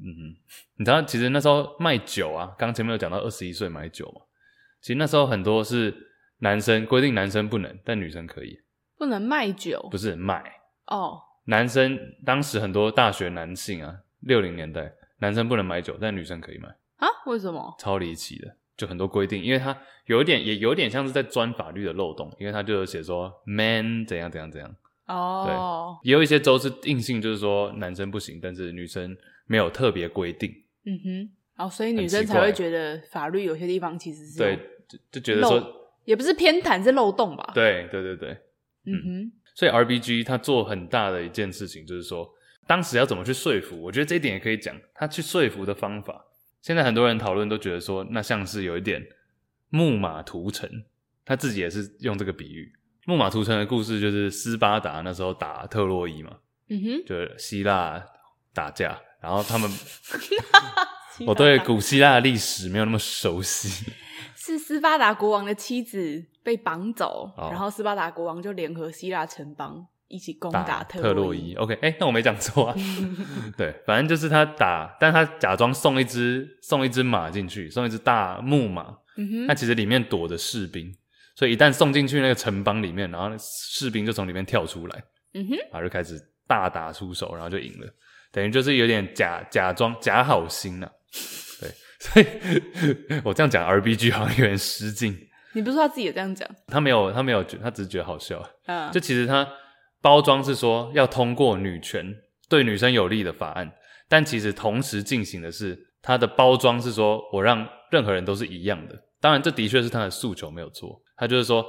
嗯哼，你知道其实那时候卖酒啊，刚前面有讲到二十一岁买酒嘛，其实那时候很多是男生规定男生不能，但女生可以。不能卖酒，不是卖哦。Oh. 男生当时很多大学男性啊，六零年代男生不能买酒，但女生可以买啊？为什么？超离奇的，就很多规定，因为他有一点，也有点像是在钻法律的漏洞，因为他就有写说 man 怎样怎样怎样哦。Oh. 对，也有一些州是硬性，就是说男生不行，但是女生没有特别规定。嗯哼，哦，所以女生才会觉得法律有些地方其实是对，就就觉得说也不是偏袒，是漏洞吧？对对对对。嗯哼，所以 RBG 他做很大的一件事情，就是说当时要怎么去说服，我觉得这一点也可以讲，他去说服的方法。现在很多人讨论都觉得说，那像是有一点木马屠城，他自己也是用这个比喻。木马屠城的故事就是斯巴达那时候打特洛伊嘛，嗯哼，就是希腊打架，然后他们，我对古希腊的历史没有那么熟悉。是斯巴达国王的妻子被绑走，哦，然后斯巴达国王就联合希腊城邦一起攻打特洛伊。OK，哎，欸，那我没讲错啊。对，反正就是他打，但他假装送一只送一只马进去，送一只大木马。那其实里面躲着士兵，所以一旦送进去那个城邦里面，然后士兵就从里面跳出来。嗯哼，然后就开始大打出手，然后就赢了。等于就是有点假假装假好心啊。所以，我这样讲 RBG 好像有点失敬。你不是说他自己也这样讲？他没有，他没有觉，他只是觉得好笑。嗯，就其实他包装是说要通过女权对女生有利的法案，但其实同时进行的是他的包装是说我让任何人都是一样的。当然，这的确是他的诉求没有错。他就是说，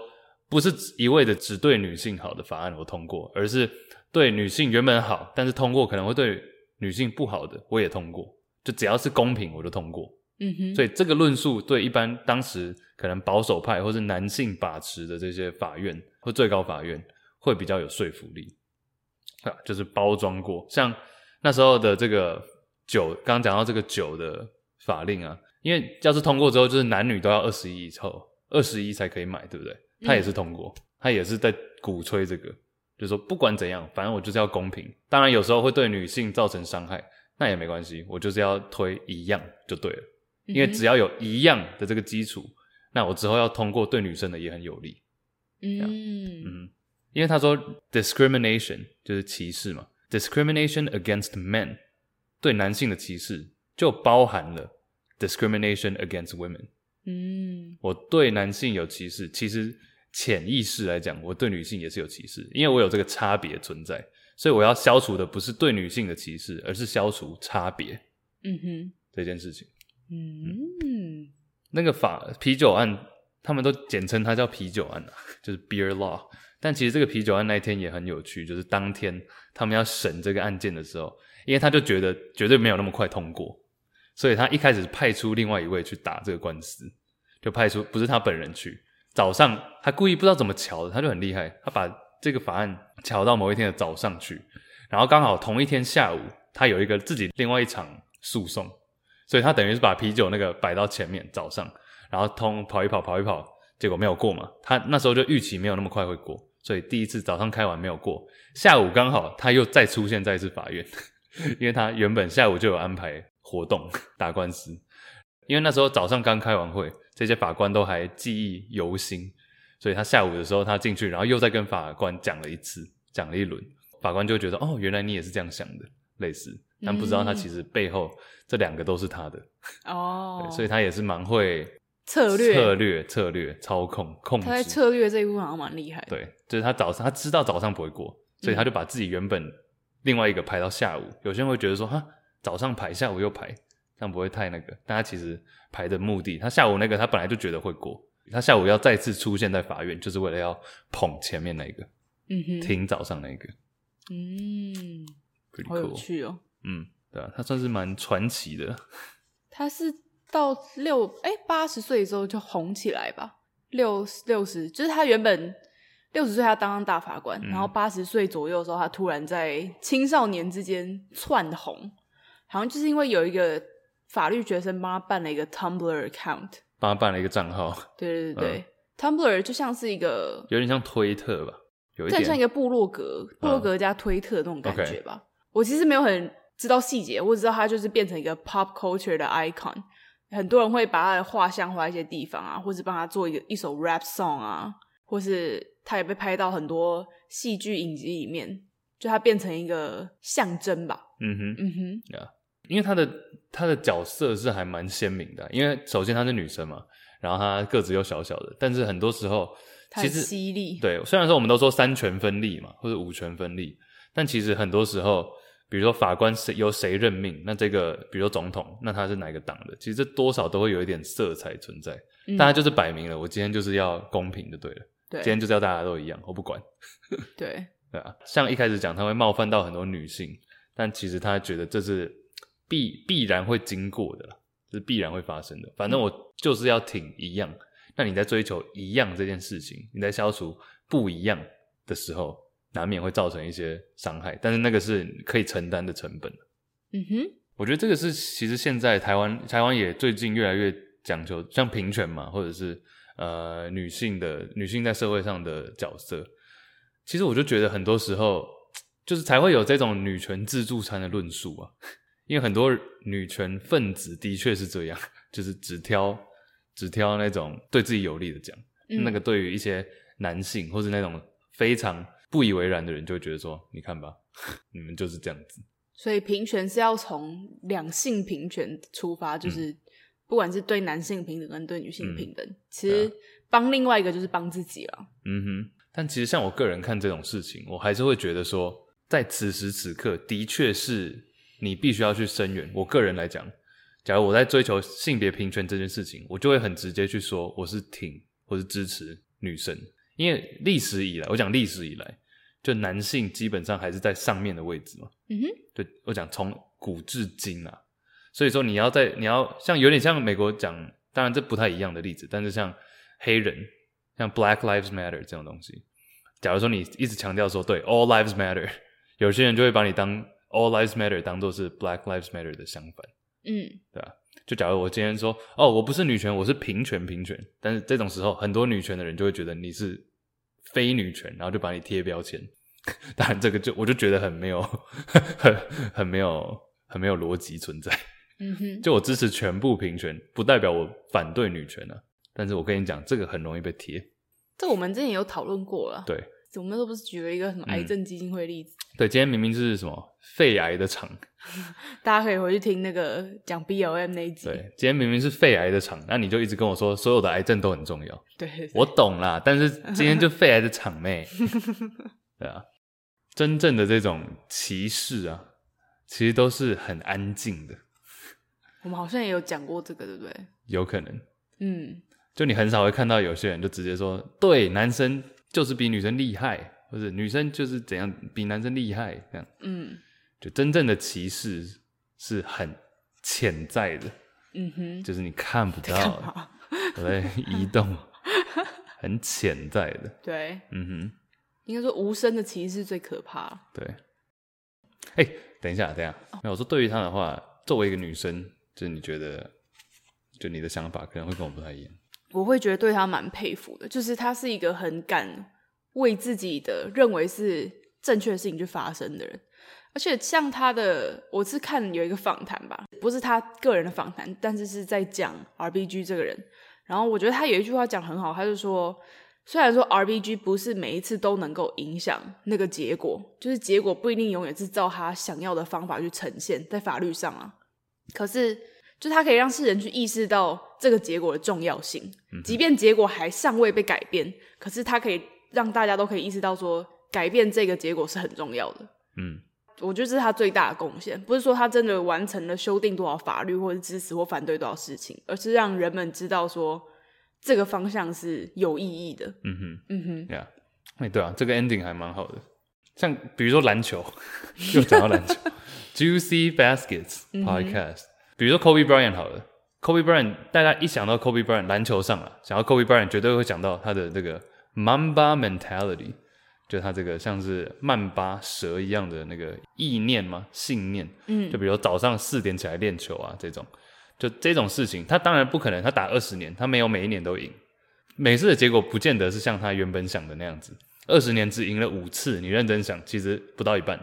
不是一味的只对女性好的法案我通过，而是对女性原本好，但是通过可能会对女性不好的我也通过。就只要是公平，我就通过。嗯哼，所以这个论述对一般当时可能保守派或是男性把持的这些法院或最高法院会比较有说服力啊，就是包装过，像那时候的这个酒，刚刚讲到这个酒的法令啊，因为要是通过之后，就是男女都要二十一以后，二十一才可以买，对不对？他也是通过，他也是在鼓吹这个，就是说不管怎样，反正我就是要公平。当然有时候会对女性造成伤害，那也没关系，我就是要推一样就对了。因为只要有一样的这个基础，那我之后要通过对女生的也很有利。嗯嗯，因为他说 discrimination 就是歧视嘛，discrimination against men 对男性的歧视就包含了 discrimination against women，嗯，我对男性有歧视，其实潜意识来讲，我对女性也是有歧视，因为我有这个差别存在，所以我要消除的不是对女性的歧视，而是消除差别。嗯哼，这件事情。嗯，那个法啤酒案，他们都简称它叫啤酒案啊，就是 beer law。但其实这个啤酒案那一天也很有趣，就是当天他们要审这个案件的时候，因为他就觉得绝对没有那么快通过，所以他一开始派出另外一位去打这个官司，就派出不是他本人去。早上他故意不知道怎么乔的，他就很厉害，他把这个法案乔到某一天的早上去，然后刚好同一天下午，他有一个自己另外一场诉讼，所以他等于是把啤酒那个摆到前面早上，然后通跑一跑跑一跑，结果没有过嘛。他那时候就预期没有那么快会过。所以第一次早上开完没有过，下午刚好他又再出现在一次法院，因为他原本下午就有安排活动打官司，因为那时候早上刚开完会，这些法官都还记忆犹新，所以他下午的时候他进去，然后又再跟法官讲了一次，讲了一轮，法官就觉得哦，原来你也是这样想的，类似，但不知道他其实背后这两个都是他的哦，所以他也是蛮会。策略、策略、策略、操控、控制。他在策略这一部分好像蛮厉害的。对，就是他早上他知道早上不会过，所以他就把自己原本另外一个排到下午。嗯、有些人会觉得说，哈，早上排，下午又排，这样不会太那个。但他其实排的目的，他下午那个他本来就觉得会过，他下午要再次出现在法院，就是为了要捧前面那个，嗯哼，听早上那个，嗯趣哦。嗯，对啊，他算是蛮传奇的。他是。到六哎八十岁之后就红起来吧，六六十就是他原本六十岁他当上大法官，嗯、然后八十岁左右的时候他突然在青少年之间窜红，好像就是因为有一个法律学生帮他办了一个 Tumblr account，帮他办了一个账号，对对对、嗯、Tumblr 就像是一个有点像推特吧，有一点像一个部落格，部落格加推特那种感觉吧。嗯 okay、我其实没有很知道细节，我只知道他就是变成一个 pop culture 的 icon。很多人会把他的画像画一些地方啊，或是帮他做一个一首 rap song 啊，或是他也被拍到很多戏剧影集里面，就他变成一个象征吧。嗯哼，嗯哼.因为他的他的角色是还蛮鲜明的，因为首先她是女生嘛，然后她个子又小小的，但是很多时候其实犀利。对，虽然说我们都说三权分立嘛，或者五权分立，但其实很多时候。比如说法官谁由谁任命，那这个比如说总统，那他是哪个党的？其实这多少都会有一点色彩存在。嗯，但他就是摆明了，我今天就是要公平就对了。对，今天就是要大家都一样，我不管。对，对啊。像一开始讲他会冒犯到很多女性，但其实他觉得这是必必然会经过的，这是必然会发生的。反正我就是要挺一样。嗯，那你在追求一样这件事情，你在消除不一样的时候。难免会造成一些伤害，但是那个是可以承担的成本。嗯哼，我觉得这个是其实现在台湾台湾也最近越来越讲求像平权嘛，或者是呃女性的女性在社会上的角色。其实我就觉得很多时候就是才会有这种女权自助餐的论述啊，因为很多女权分子的确是这样，就是只挑只挑那种对自己有利的讲，嗯、那个对于一些男性或是那种非常。不以为然的人就会觉得说：“你看吧，你们就是这样子。”所以平权是要从两性平权出发，就是不管是对男性平等跟对女性平等，嗯、其实帮另外一个就是帮自己了。嗯哼，但其实像我个人看这种事情，我还是会觉得说，在此时此刻，的确是你必须要去声援。我个人来讲，假如我在追求性别平权这件事情，我就会很直接去说，我是挺或是支持女生。因为历史以来，我讲历史以来，就男性基本上还是在上面的位置嘛。嗯哼，对，我讲从古至今啊，所以说你要在你要像有点像美国讲，当然这不太一样的例子，但是像黑人，像 Black Lives Matter 这种东西，假如说你一直强调说对 All Lives Matter，有些人就会把你当 All Lives Matter 当做是 Black Lives Matter 的相反。嗯，对吧？就假如我今天说哦，我不是女权，我是平权平权，但是这种时候很多女权的人就会觉得你是。非女权，然后就把你贴标签，当然这个就我就觉得很没有，很很没有，很没有逻辑存在。嗯哼，就我支持全部平权，不代表我反对女权啊。但是我跟你讲，这个很容易被贴。这我们之前有讨论过了。对，我们都不是举了一个什么癌症基金会例子？对，今天明明是什么肺癌的场，大家可以回去听那个讲 BLM 那一集。对，今天明明是肺癌的场，那你就一直跟我说所有的癌症都很重要。对，我懂啦，但是今天就肺癌的场妹，对啊，真正的这种歧视啊，其实都是很安静的。我们好像也有讲过这个，对不对？有可能，嗯，就你很少会看到有些人就直接说，对，男生。就是比女生厉害，或者女生就是怎样比男生厉害这样。嗯，就真正的歧视是很潜在的。嗯哼，就是你看不到，我在移动，很潜在的。对，嗯哼，应该说无声的歧视最可怕。对。哎、欸，等一下，等一下，那、哦、我说对于他的话，作为一个女生，就是你觉得，就你的想法可能会跟我不太一样。我会觉得对他蛮佩服的，就是他是一个很敢为自己的认为是正确的事情去发声的人，而且像他的，我是看有一个访谈吧，不是他个人的访谈，但是是在讲 RBG 这个人，然后我觉得他有一句话讲很好，他就说，虽然说 RBG 不是每一次都能够影响那个结果，就是结果不一定永远是照他想要的方法去呈现，在法律上啊，可是。就他可以让世人去意识到这个结果的重要性，即便结果还尚未被改变，可是他可以让大家都可以意识到说，改变这个结果是很重要的。嗯，我觉得这是他最大的贡献，不是说他真的完成了修订多少法律，或者支持或反对多少事情，而是让人们知道说这个方向是有意义的。嗯哼，嗯哼，对啊，哎，对啊，这个 ending 还蛮好的。像比如说篮球，又讲到篮球，Juicy Baskets Podcast。比如说 Kobe Bryant 好了，Kobe Bryant，大家一想到 Kobe Bryant 篮球上啊，想到 Kobe Bryant 绝对会想到他的这个 Mamba mentality，就他这个像是曼巴蛇一样的那个意念嘛，信念。嗯，就比如早上四点起来练球啊，这种，就这种事情，他当然不可能，他打二十年，他没有每一年都赢，每次的结果不见得是像他原本想的那样子，二十年只赢了五次，你认真想，其实不到一半。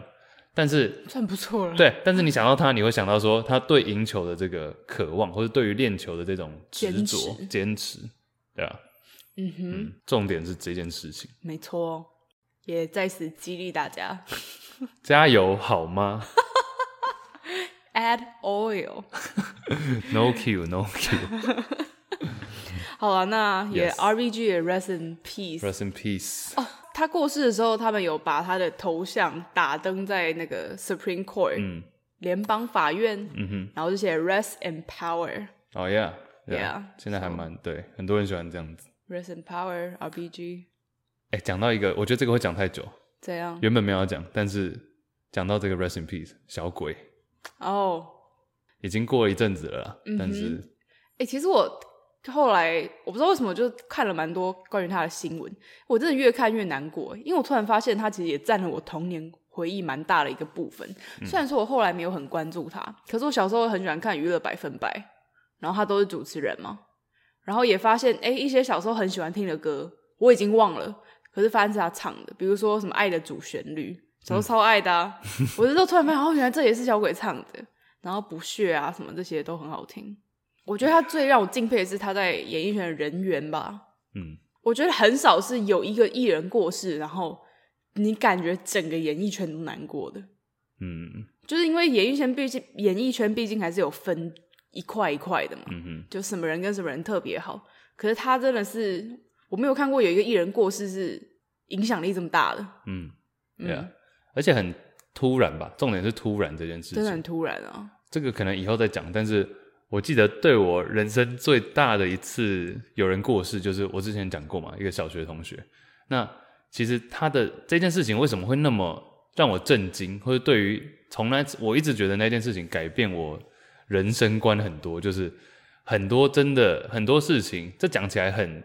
但是算不错了。对，但是你想到他，你会想到说他对赢球的这个渴望，或者对于练球的这种执着、坚持，对吧？嗯哼嗯，重点是这件事情。没错，也在此激励大家，加油好吗？Add oil。No Q, no Q。好了，那也 RBG 也 rest in peace，rest in peace。Oh, 他过世的时候，他们有把他的头像打灯在那个 Supreme Court，嗯联邦法院，嗯哼，然后就写 Rest in Power。哦，Yeah，Yeah，现在还蛮对，很多人喜欢这样子。Rest in Power RBG。哎，讲到一个，我觉得这个会讲太久。怎样？原本没有要讲，但是讲到这个 Rest in Peace 小鬼。哦。已经过了一阵子了啦，但是，哎，其实我。后来我不知道为什么就看了蛮多关于他的新闻，我真的越看越难过，因为我突然发现他其实也占了我童年回忆蛮大的一个部分。虽然说我后来没有很关注他，可是我小时候很喜欢看《娱乐百分百》，然后他都是主持人嘛，然后也发现哎，一些小时候很喜欢听的歌我已经忘了，可是发现是他唱的，比如说什么《爱的主旋律》，小时候超爱的啊，我就突然发现哦，原来这也是小鬼唱的，然后《不屑》啊什么这些都很好听。我觉得他最让我敬佩的是他在演艺圈的人缘吧。嗯，我觉得很少是有一个艺人过世，然后你感觉整个演艺圈都难过的。嗯，就是因为演艺圈毕竟演艺圈毕竟还是有分一块一块的嘛。嗯哼，就什么人跟什么人特别好。可是他真的是我没有看过有一个艺人过世是影响力这么大的。嗯，对啊，而且很突然吧？重点是突然这件事情，真的很突然啊。这个可能以后再讲，但是。我记得对我人生最大的一次有人过世，就是我之前讲过嘛，一个小学同学。那其实他的这件事情为什么会那么让我震惊，或者对于从来我一直觉得那件事情改变我人生观很多，就是很多真的很多事情，这讲起来很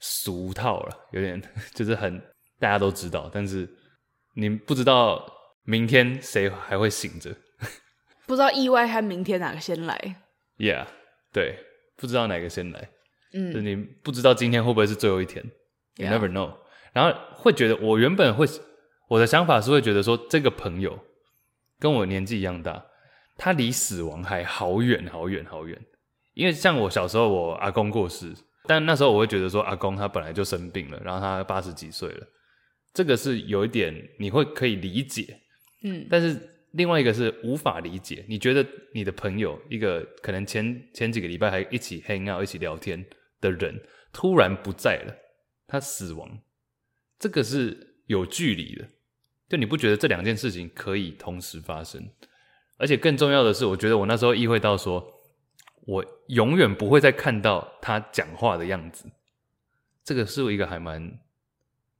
俗套了，有点就是很大家都知道，但是你不知道明天谁还会醒着，不知道意外和明天哪个先来。Yeah，对，不知道哪个先来，嗯，就你不知道今天会不会是最后一天，You never know。然后会觉得，我原本会，我的想法是会觉得说，这个朋友跟我年纪一样大，他离死亡还好远好远好远。因为像我小时候，我阿公过世，但那时候我会觉得说，阿公他本来就生病了，然后他八十几岁了，这个是有一点你会可以理解，嗯，但是另外一个是无法理解。你觉得你的朋友一个可能前前几个礼拜还一起 hang out 一起聊天的人，突然不在了，他死亡，这个是有距离的。就你不觉得这两件事情可以同时发生？而且更重要的是，我觉得我那时候意会到说，我永远不会再看到他讲话的样子。这个是一个还蛮，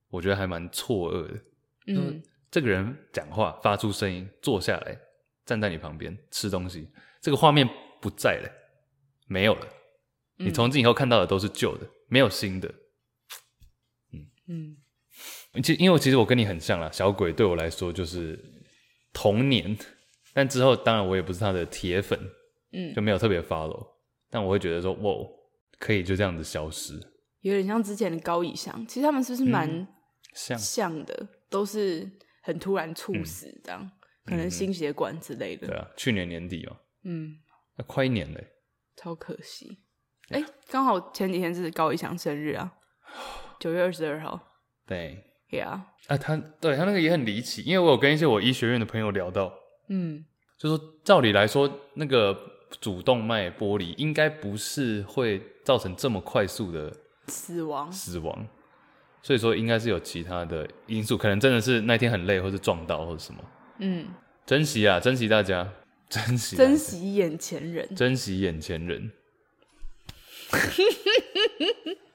我觉得还蛮错愕的。嗯，这个人讲话发出声音，坐下来，站在你旁边吃东西，这个画面不在了，没有了。你从今以后看到的都是旧的，没有新的。嗯嗯，其实因为其实我跟你很像啦，小鬼对我来说就是童年。但之后，当然我也不是他的铁粉，嗯，就没有特别 follow。但我会觉得说，哇，可以就这样子消失，有点像之前的高以翔。其实他们是不是蛮像像的？都是很突然猝死这样，嗯、可能心血管之类的。对啊，去年年底嘛，嗯，那快一年嘞，超可惜。哎、欸，刚好前几天是高以翔生日啊，九月二十二号。对，对啊，啊，他对他那个也很离奇，因为我有跟一些我医学院的朋友聊到。嗯，就说照理来说，那个主动脉剥离应该不是会造成这么快速的死亡，死亡，所以说应该是有其他的因素，可能真的是那天很累，或是撞到，或者什么。嗯，珍惜啊，珍惜大家，珍惜，珍惜眼前人，珍惜眼前人。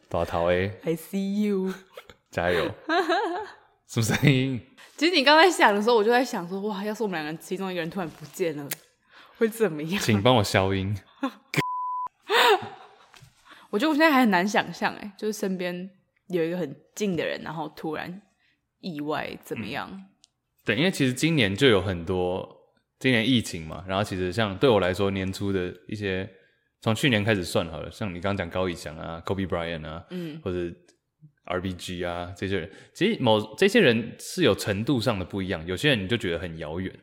大头 A，I see you，加油，什么声音？其实你刚才想的时候，我就在想说，哇，要是我们两个其中一个人突然不见了，会怎么样？请帮我消音。我觉得我现在还很难想象，哎，就是身边有一个很近的人，然后突然意外怎么样？嗯、对，因为其实今年就有很多，今年疫情嘛，然后其实像对我来说，年初的一些，从去年开始算好了，像你刚刚讲高以翔啊，Kobe Bryant 啊，嗯，或者。RBG 啊，这些人其实某这些人是有程度上的不一样。有些人你就觉得很遥远，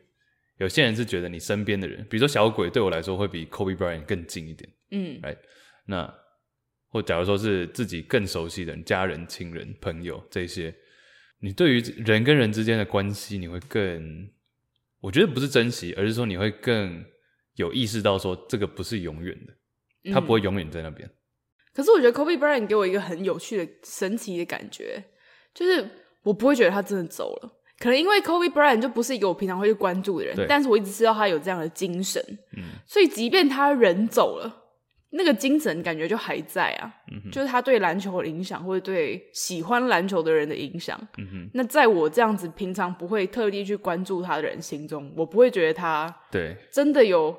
有些人是觉得你身边的人，比如说小鬼对我来说会比 Kobe Bryant 更近一点。嗯，right？那或假如说是自己更熟悉的人，家人、亲人、朋友这些，你对于人跟人之间的关系，你会更，我觉得不是珍惜，而是说你会更有意识到说这个不是永远的，他不会永远在那边。可是我觉得 Kobe Bryant 给我一个很有趣的、神奇的感觉，就是我不会觉得他真的走了。可能因为 Kobe Bryant 就不是一个我平常会去关注的人，但是我一直知道他有这样的精神，嗯，所以即便他人走了，那个精神感觉就还在啊。嗯，就是他对篮球的影响，或者对喜欢篮球的人的影响。嗯哼，那在我这样子平常不会特地去关注他的人心中，我不会觉得他对真的有。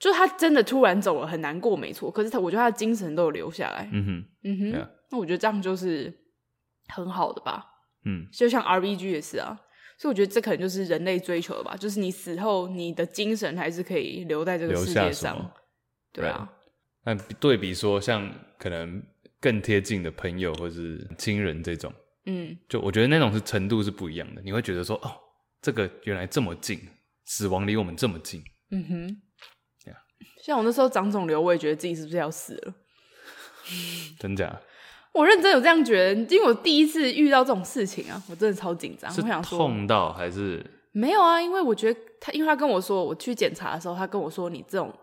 就他真的突然走了，很难过，没错。可是他，我觉得他的精神都有留下来。嗯哼，嗯哼。那我觉得这样就是很好的吧。嗯，就像 RBG 也是啊。所以我觉得这可能就是人类追求的吧，就是你死后，你的精神还是可以留在这个世界上。对啊。那对比说，像可能更贴近的朋友或是亲人这种，嗯，就我觉得那种是程度是不一样的。你会觉得说，哦，这个原来这么近，死亡离我们这么近。嗯哼。像我那时候长肿瘤，我也觉得自己是不是要死了？真假？我认真有这样觉得，因为我第一次遇到这种事情啊，我真的超紧张。是我想说痛到还是没有啊？因为我觉得他，因为他跟我说，我去检查的时候，他跟我说，你这种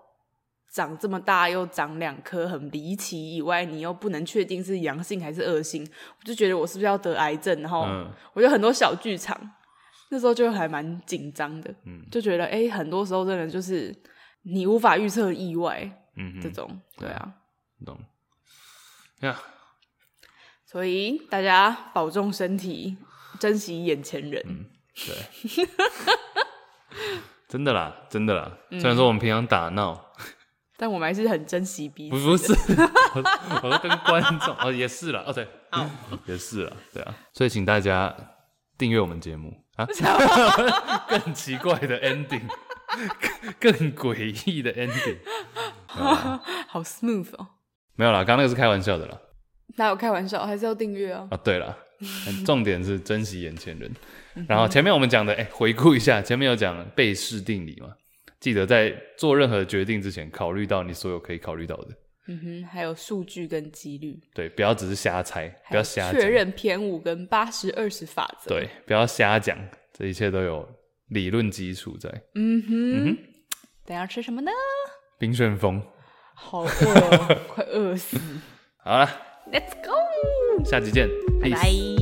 长这么大又长两颗很离奇以外，你又不能确定是阳性还是恶性，我就觉得我是不是要得癌症？然后我就很多小剧场，嗯、那时候就还蛮紧张的，嗯，就觉得哎、欸，很多时候真的就是。你无法预测意外，嗯哼，这种对啊，懂呀。所以大家保重身体，珍惜眼前人。嗯、对，真的啦，真的啦。虽然说我们平常打闹，但我们还是很珍惜彼此。不是，我我都跟观众哦，也是了，哦对，好 也是了，对啊。所以请大家订阅我们节目啊，更奇怪的 ending。更诡异的 ending，好 smooth 哦！没有啦，刚刚那个是开玩笑的啦。哪有开玩笑？还是要订阅啊？啊，对了，重点是珍惜眼前人。然后前面我们讲的，哎、欸，回顾一下，前面有讲贝氏定理嘛？记得在做任何决定之前，考虑到你所有可以考虑到的。嗯哼，还有数据跟几率，对，不要只是瞎猜，不要瞎确认偏误跟八十二十法则，对，不要瞎讲，这一切都有理论基础在。嗯哼，嗯哼，等下吃什么呢？冰旋风，好饿，快饿死。好了，Let's go，下集见，拜拜。